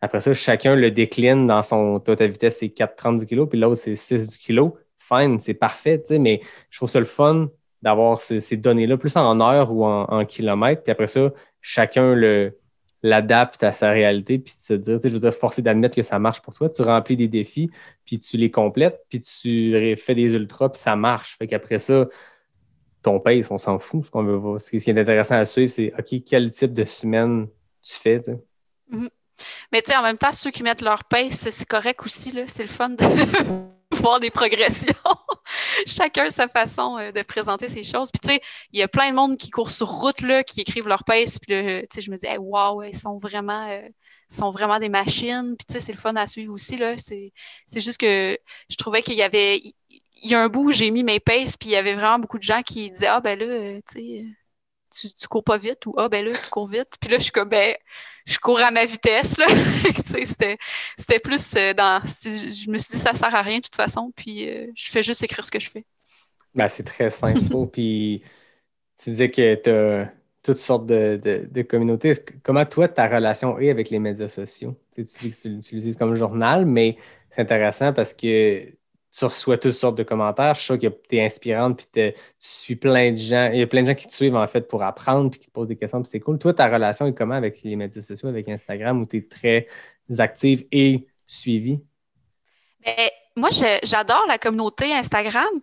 après ça, chacun le décline dans son. Toi, ta vitesse, c'est 4,30 du kilo, puis l'autre, c'est 6 du kilo. Fine, c'est parfait, tu sais, mais je trouve ça le fun d'avoir ces, données-là, plus en heure ou en, en kilomètres. Puis après ça, chacun le, l'adapte à sa réalité, puis de se dire, je veux dire, forcer d'admettre que ça marche pour toi. Tu remplis des défis, puis tu les complètes, puis tu fais des ultras, puis ça marche. Fait qu'après ça, ton pace, on s'en fout. Ce qu'on veut voir. Ce qui est intéressant à suivre, c'est OK, quel type de semaine tu fais, tu sais? Mm-hmm. Mais tu sais, en même temps, ceux qui mettent leur pace, c'est correct aussi. C'est le fun de voir des progressions. Chacun sa façon euh, de présenter ces choses. Puis tu sais, il y a plein de monde qui courent sur route, là, qui écrivent leur pace. Puis tu sais, je me dis, waouh, wow, ils sont vraiment. Euh, sont vraiment des machines. Puis tu sais, c'est le fun à suivre aussi. Là. C'est, juste que je trouvais qu'il y avait. Il y a un bout où j'ai mis mes paces, puis il y avait vraiment beaucoup de gens qui disaient Ah ben là, euh, tu sais tu, tu cours pas vite ou ah ben là tu cours vite puis là je suis comme ben je cours à ma vitesse là c'était c'était plus euh, dans je me suis dit ça sert à rien de toute façon puis euh, je fais juste écrire ce que je fais ben, c'est très simple puis tu disais que tu as toutes sortes de, de, communautés. Comment toi, ta relation est avec les médias sociaux? Tu, dis que tu l'utilises comme journal, mais c'est intéressant parce que tu reçois toutes sortes de commentaires. Je suis sûr que tu es inspirante, puis tu suis plein de gens. Il y a plein de gens qui te suivent en fait pour apprendre, puis qui te posent des questions, puis c'est cool. Toi, ta relation est comment avec les médias sociaux, avec Instagram, où tu es très active et suivie? Ben, moi, j'adore la communauté Instagram.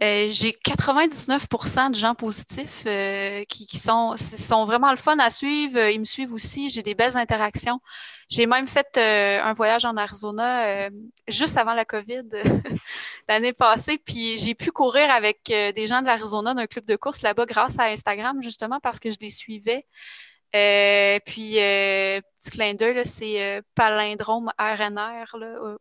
Euh, j'ai 99% de gens positifs euh, qui, sont, sont vraiment le fun à suivre. Ils me suivent aussi. J'ai des belles interactions. J'ai même fait euh, un voyage en Arizona juste avant la COVID l'année passée. Puis j'ai pu courir avec des gens de l'Arizona d'un club de course là-bas grâce à Instagram, justement parce que je les suivais. Puis, petit clin d'œil, c'est palindrome RNR là,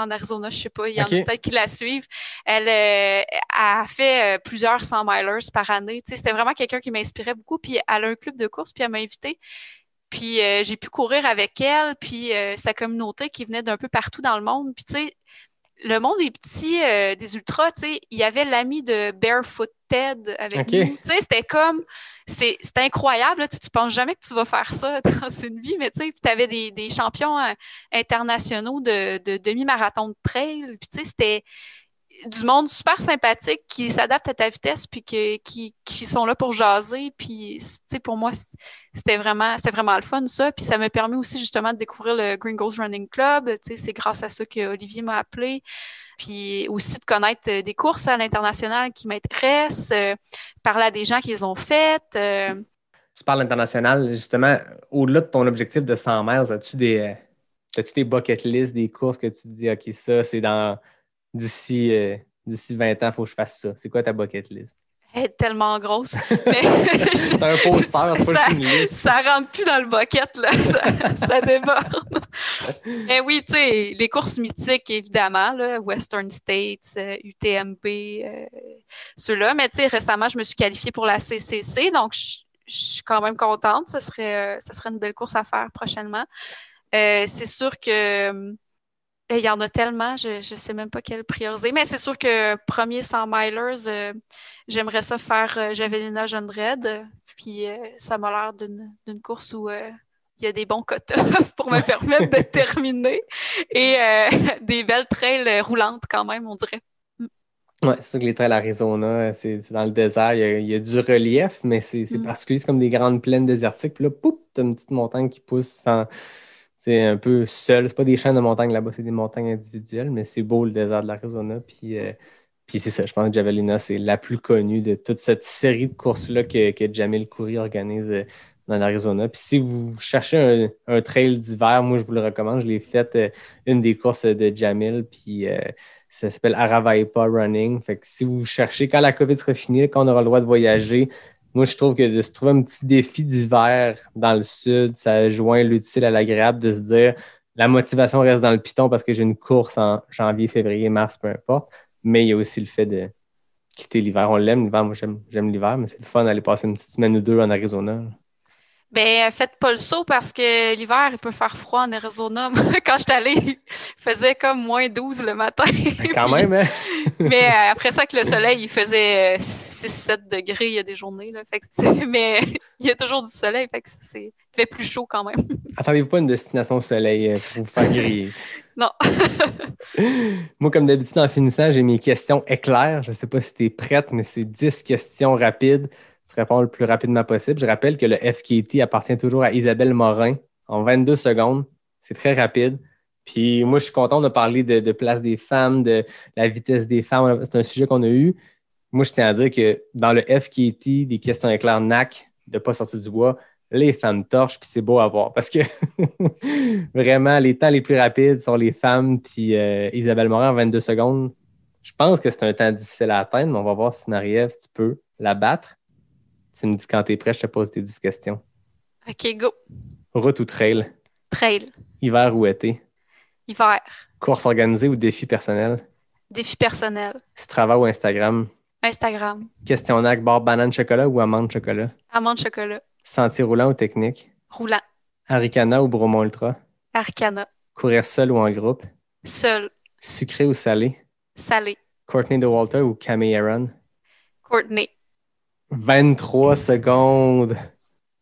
en Arizona, je sais pas, il y en a peut-être qui la suivent. Elle euh, a fait euh, plusieurs 100 milers par année. C'était vraiment quelqu'un qui m'inspirait beaucoup. Puis elle a un club de course, puis elle m'a invité. Puis euh, j'ai pu courir avec elle, puis sa communauté qui venait d'un peu partout dans le monde. Puis tu sais, le monde des petits, euh, des ultras, tu sais, il y avait l'ami de Barefoot Ted avec nous. Tu sais, c'était comme, c'est incroyable. Tu, tu penses jamais que tu vas faire ça dans une vie, mais tu sais, tu avais des, des champions euh, internationaux de, de demi-marathon de trail. Puis tu sais, c'était du monde super sympathique qui s'adapte à ta vitesse puis que- qui, qui sont là pour jaser. Puis, pour moi, c'était vraiment, c'était vraiment le fun, ça. Puis ça m'a permis aussi justement de découvrir le Green Ghost Running Club. C'est grâce à ça que Olivier m'a appelé. Puis aussi de connaître euh, des courses à l'international qui m'intéressent, euh, parler à des gens qui les ont faites. euh, Tu parles international, justement, au-delà de ton objectif de 100 miles, as-tu des, as-tu des bucket list, des courses que tu te dis, OK, ça, c'est dans d'ici d'ici 20 ans, il faut que je fasse ça. C'est quoi ta bucket list? Elle est tellement grosse. Mais C'est un poster, c'est pas ça, liste. ça rentre plus dans le bucket, là. Ça, ça déborde. Mais oui, tu sais, les courses mythiques, évidemment, là, Western States, euh, UTMB, euh, ceux-là. Mais tu sais, récemment, je me suis qualifiée pour la CCC, donc je je suis quand même contente. Ce serait, euh, ce serait une belle course à faire prochainement. Euh, c'est sûr que euh, il y en a tellement, je ne sais même pas quelle prioriser. Mais c'est sûr que premier 100 milers, euh, j'aimerais ça faire euh, Javelina Jeune Red. Puis euh, ça m'a l'air d'une course où euh, il y a des bons quotas pour me permettre de terminer. Et euh, des belles trails roulantes quand même, on dirait. Ouais, c'est sûr que les trails Arizona, c'est dans le désert, il y a, il y a du relief, mais c'est c'est Mm. particulier, c'est comme des grandes plaines désertiques. Puis là, poup, t'as une petite montagne qui pousse sans. C'est un peu seul. C'est pas des chaînes de montagnes là-bas, c'est des montagnes individuelles, mais c'est beau le désert de l'Arizona. Puis, euh, puis c'est ça, je pense que Javelina, c'est la plus connue de toute cette série de courses-là que, que Jamil Coury organise euh, dans l'Arizona. Puis si vous cherchez un, trail d'hiver, moi je vous le recommande. Je l'ai fait euh, une des courses de Jamil, puis ça s'appelle Aravaipa Running. Fait que si vous cherchez, quand la COVID sera finie, quand on aura le droit de voyager, moi je trouve que de se trouver un petit défi d'hiver dans le sud, ça joint l'utile à l'agréable de se dire la motivation reste dans le piton parce que j'ai une course en janvier, février, mars, peu importe. Mais il y a aussi le fait de quitter l'hiver. On l'aime, l'hiver. Moi, j'aime l'hiver, mais c'est le fun d'aller passer une petite semaine ou deux en Arizona. Ben, faites pas le saut parce que l'hiver, il peut faire froid en Arizona. Quand j'étais allée, il faisait comme moins 12 le matin. Quand Puis- même, hein? Mais euh, après ça, que le soleil, il faisait 6-7 degrés, il y a des journées. Là, fait que, c'est- mais il y a toujours du soleil, fait que c'est il fait plus chaud quand même. Attendez-vous pas une destination au soleil euh, pour vous faire griller. Non. Moi, comme d'habitude, en finissant, j'ai mes questions éclairs. Je ne sais pas si tu es prête, mais c'est 10 questions rapides. Tu réponds le plus rapidement possible. Je rappelle que le FKT appartient toujours à Isabelle Morin en 22 secondes. C'est très rapide. Puis moi, je suis content de parler de, place des femmes, de la vitesse des femmes. C'est un sujet qu'on a eu. Moi, je tiens à dire que dans le FKT, des questions éclairs NAC, de ne pas sortir du bois, les femmes torchent, puis c'est beau à voir. Parce que vraiment, les temps les plus rapides sont les femmes, puis euh, Isabelle Morin en 22 secondes. Je pense que c'est un temps difficile à atteindre, mais on va voir si Marie-Ève, tu peux la battre. Tu me dis quand tu es prêt, je te pose tes 10 questions. OK, go. Route ou trail? Trail. Hiver ou été? Hiver. Course organisée ou défi personnel? Défi personnel. Strava ou Instagram? Instagram. Questionnaire barre banane chocolat ou amande chocolat? Amande chocolat. Sentier roulant ou technique? Roulant. Aricana ou Bromont Ultra? Arcana. Courir seul ou en groupe? Seul. Sucré ou salé? Salé. Courtney de Walter ou Camille Aaron? Courtney. 23 secondes.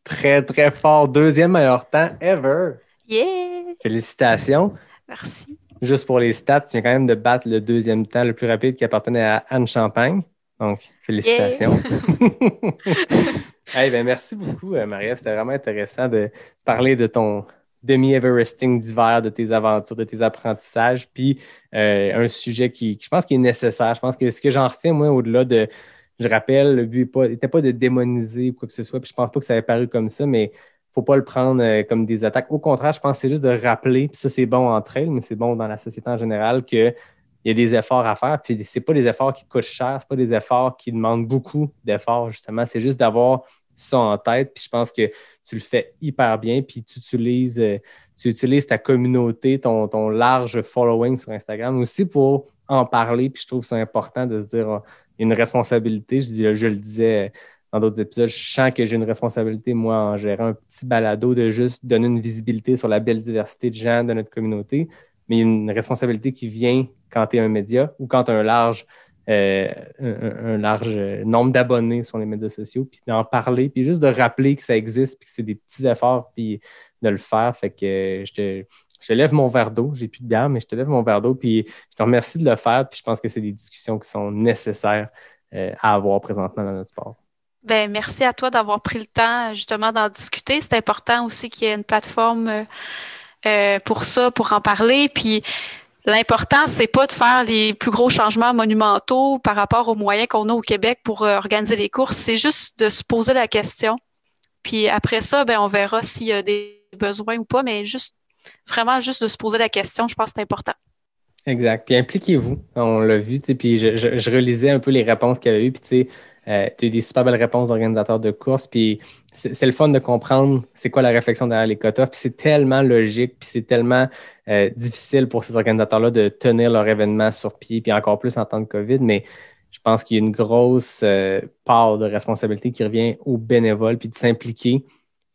Très, très fort. Deuxième meilleur temps ever. Yeah! Félicitations. Merci. Juste pour les stats, tu viens quand même de battre le deuxième temps le plus rapide qui appartenait à Anne Champagne. Donc, félicitations. hey, ben, merci beaucoup, euh, Marie-Ève. C'était vraiment intéressant de parler de ton demi-Everesting d'hiver, de tes aventures, de tes apprentissages, puis euh, un sujet qui, qui, je pense, qui est nécessaire. Je pense que ce que j'en retiens, moi, au-delà de, je rappelle, le but n'était pas, de démoniser ou quoi que ce soit, puis je pense pas que ça avait paru comme ça, mais faut pas le prendre euh, comme des attaques. Au contraire, je pense que c'est juste de rappeler, puis ça, c'est bon entre elles, mais c'est bon dans la société en général, qu'il y a des efforts à faire, puis c'est pas des efforts qui coûtent cher, c'est pas des efforts qui demandent beaucoup d'efforts, justement. C'est juste d'avoir ça en tête, puis je pense que tu le fais hyper bien, puis tu utilises, euh, tu utilises ta communauté, ton, large following sur Instagram aussi pour en parler, puis je trouve ça important de se dire, il a une responsabilité, je, je le disais dans d'autres épisodes, je sens que j'ai une responsabilité, moi, en gérant un petit balado, de juste donner une visibilité sur la belle diversité de gens de notre communauté. Mais une responsabilité qui vient quand tu es un média ou quand tu as un large, euh, un, un, large nombre d'abonnés sur les médias sociaux, puis d'en parler, puis juste de rappeler que ça existe, puis que c'est des petits efforts, puis de le faire. Fait que je te, je te lève mon verre d'eau. J'ai plus de bière, mais je te lève mon verre d'eau. Puis je te remercie de le faire. Puis je pense que c'est des discussions qui sont nécessaires euh, à avoir présentement dans notre sport. Ben, merci à toi d'avoir pris le temps justement d'en discuter. C'est important aussi qu'il y ait une plateforme euh, euh, pour ça, pour en parler. Puis l'important, c'est pas de faire les plus gros changements monumentaux par rapport aux moyens qu'on a au Québec pour organiser les courses. C'est juste de se poser la question. Puis après ça, ben, on verra s'il y a des besoins ou pas, mais juste vraiment juste de se poser la question, je pense que c'est important. Exact. Puis impliquez-vous. On l'a vu, puis je, je, relisais un peu les réponses qu'il y avait eu, puis tu sais, euh, tu as des super belles réponses d'organisateurs de course, puis c'est le fun de comprendre c'est quoi la réflexion derrière les cut-offs, puis c'est tellement logique, puis c'est tellement euh, difficile pour ces organisateurs-là de tenir leur événement sur pied, puis encore plus en temps de COVID, mais je pense qu'il y a une grosse euh, part de responsabilité qui revient aux bénévoles, puis de s'impliquer.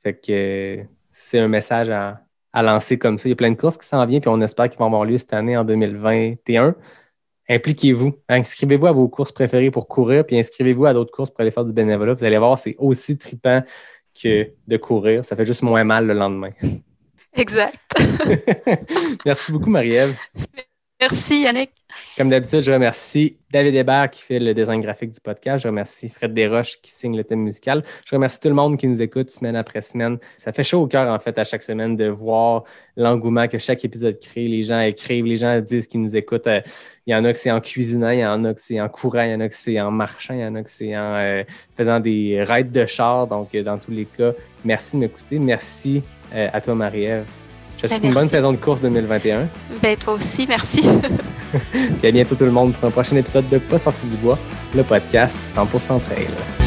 Fait que c'est un message à, à lancer comme ça. Il y a plein de courses qui s'en viennent, puis on espère qu'ils vont avoir lieu cette année en 2021. Impliquez-vous. Inscrivez-vous à vos courses préférées pour courir, puis inscrivez-vous à d'autres courses pour aller faire du bénévolat. Vous allez voir, c'est aussi trippant que de courir. Ça fait juste moins mal le lendemain. Exact. Merci beaucoup, Marie-Ève. Merci, Yannick. Comme d'habitude, je remercie David Hébert qui fait le design graphique du podcast. Je remercie Fred Desroches qui signe le thème musical. Je remercie tout le monde qui nous écoute semaine après semaine. Ça fait chaud au cœur, en fait, à chaque semaine de voir l'engouement que chaque épisode crée. Les gens écrivent, les gens disent qu'ils nous écoutent. Euh, il y en a que c'est en cuisinant, il y en a que c'est en courant, il y en a que c'est en marchant, il y en a que c'est en euh, faisant des raids de char. Donc, euh, dans tous les cas, merci de m'écouter. Merci à toi, Marie-Ève. Je te souhaite une bonne saison de course 2021. Ben, toi aussi, merci. Et à bientôt tout le monde pour un prochain épisode de Pas sorti du bois, le podcast 100% trail.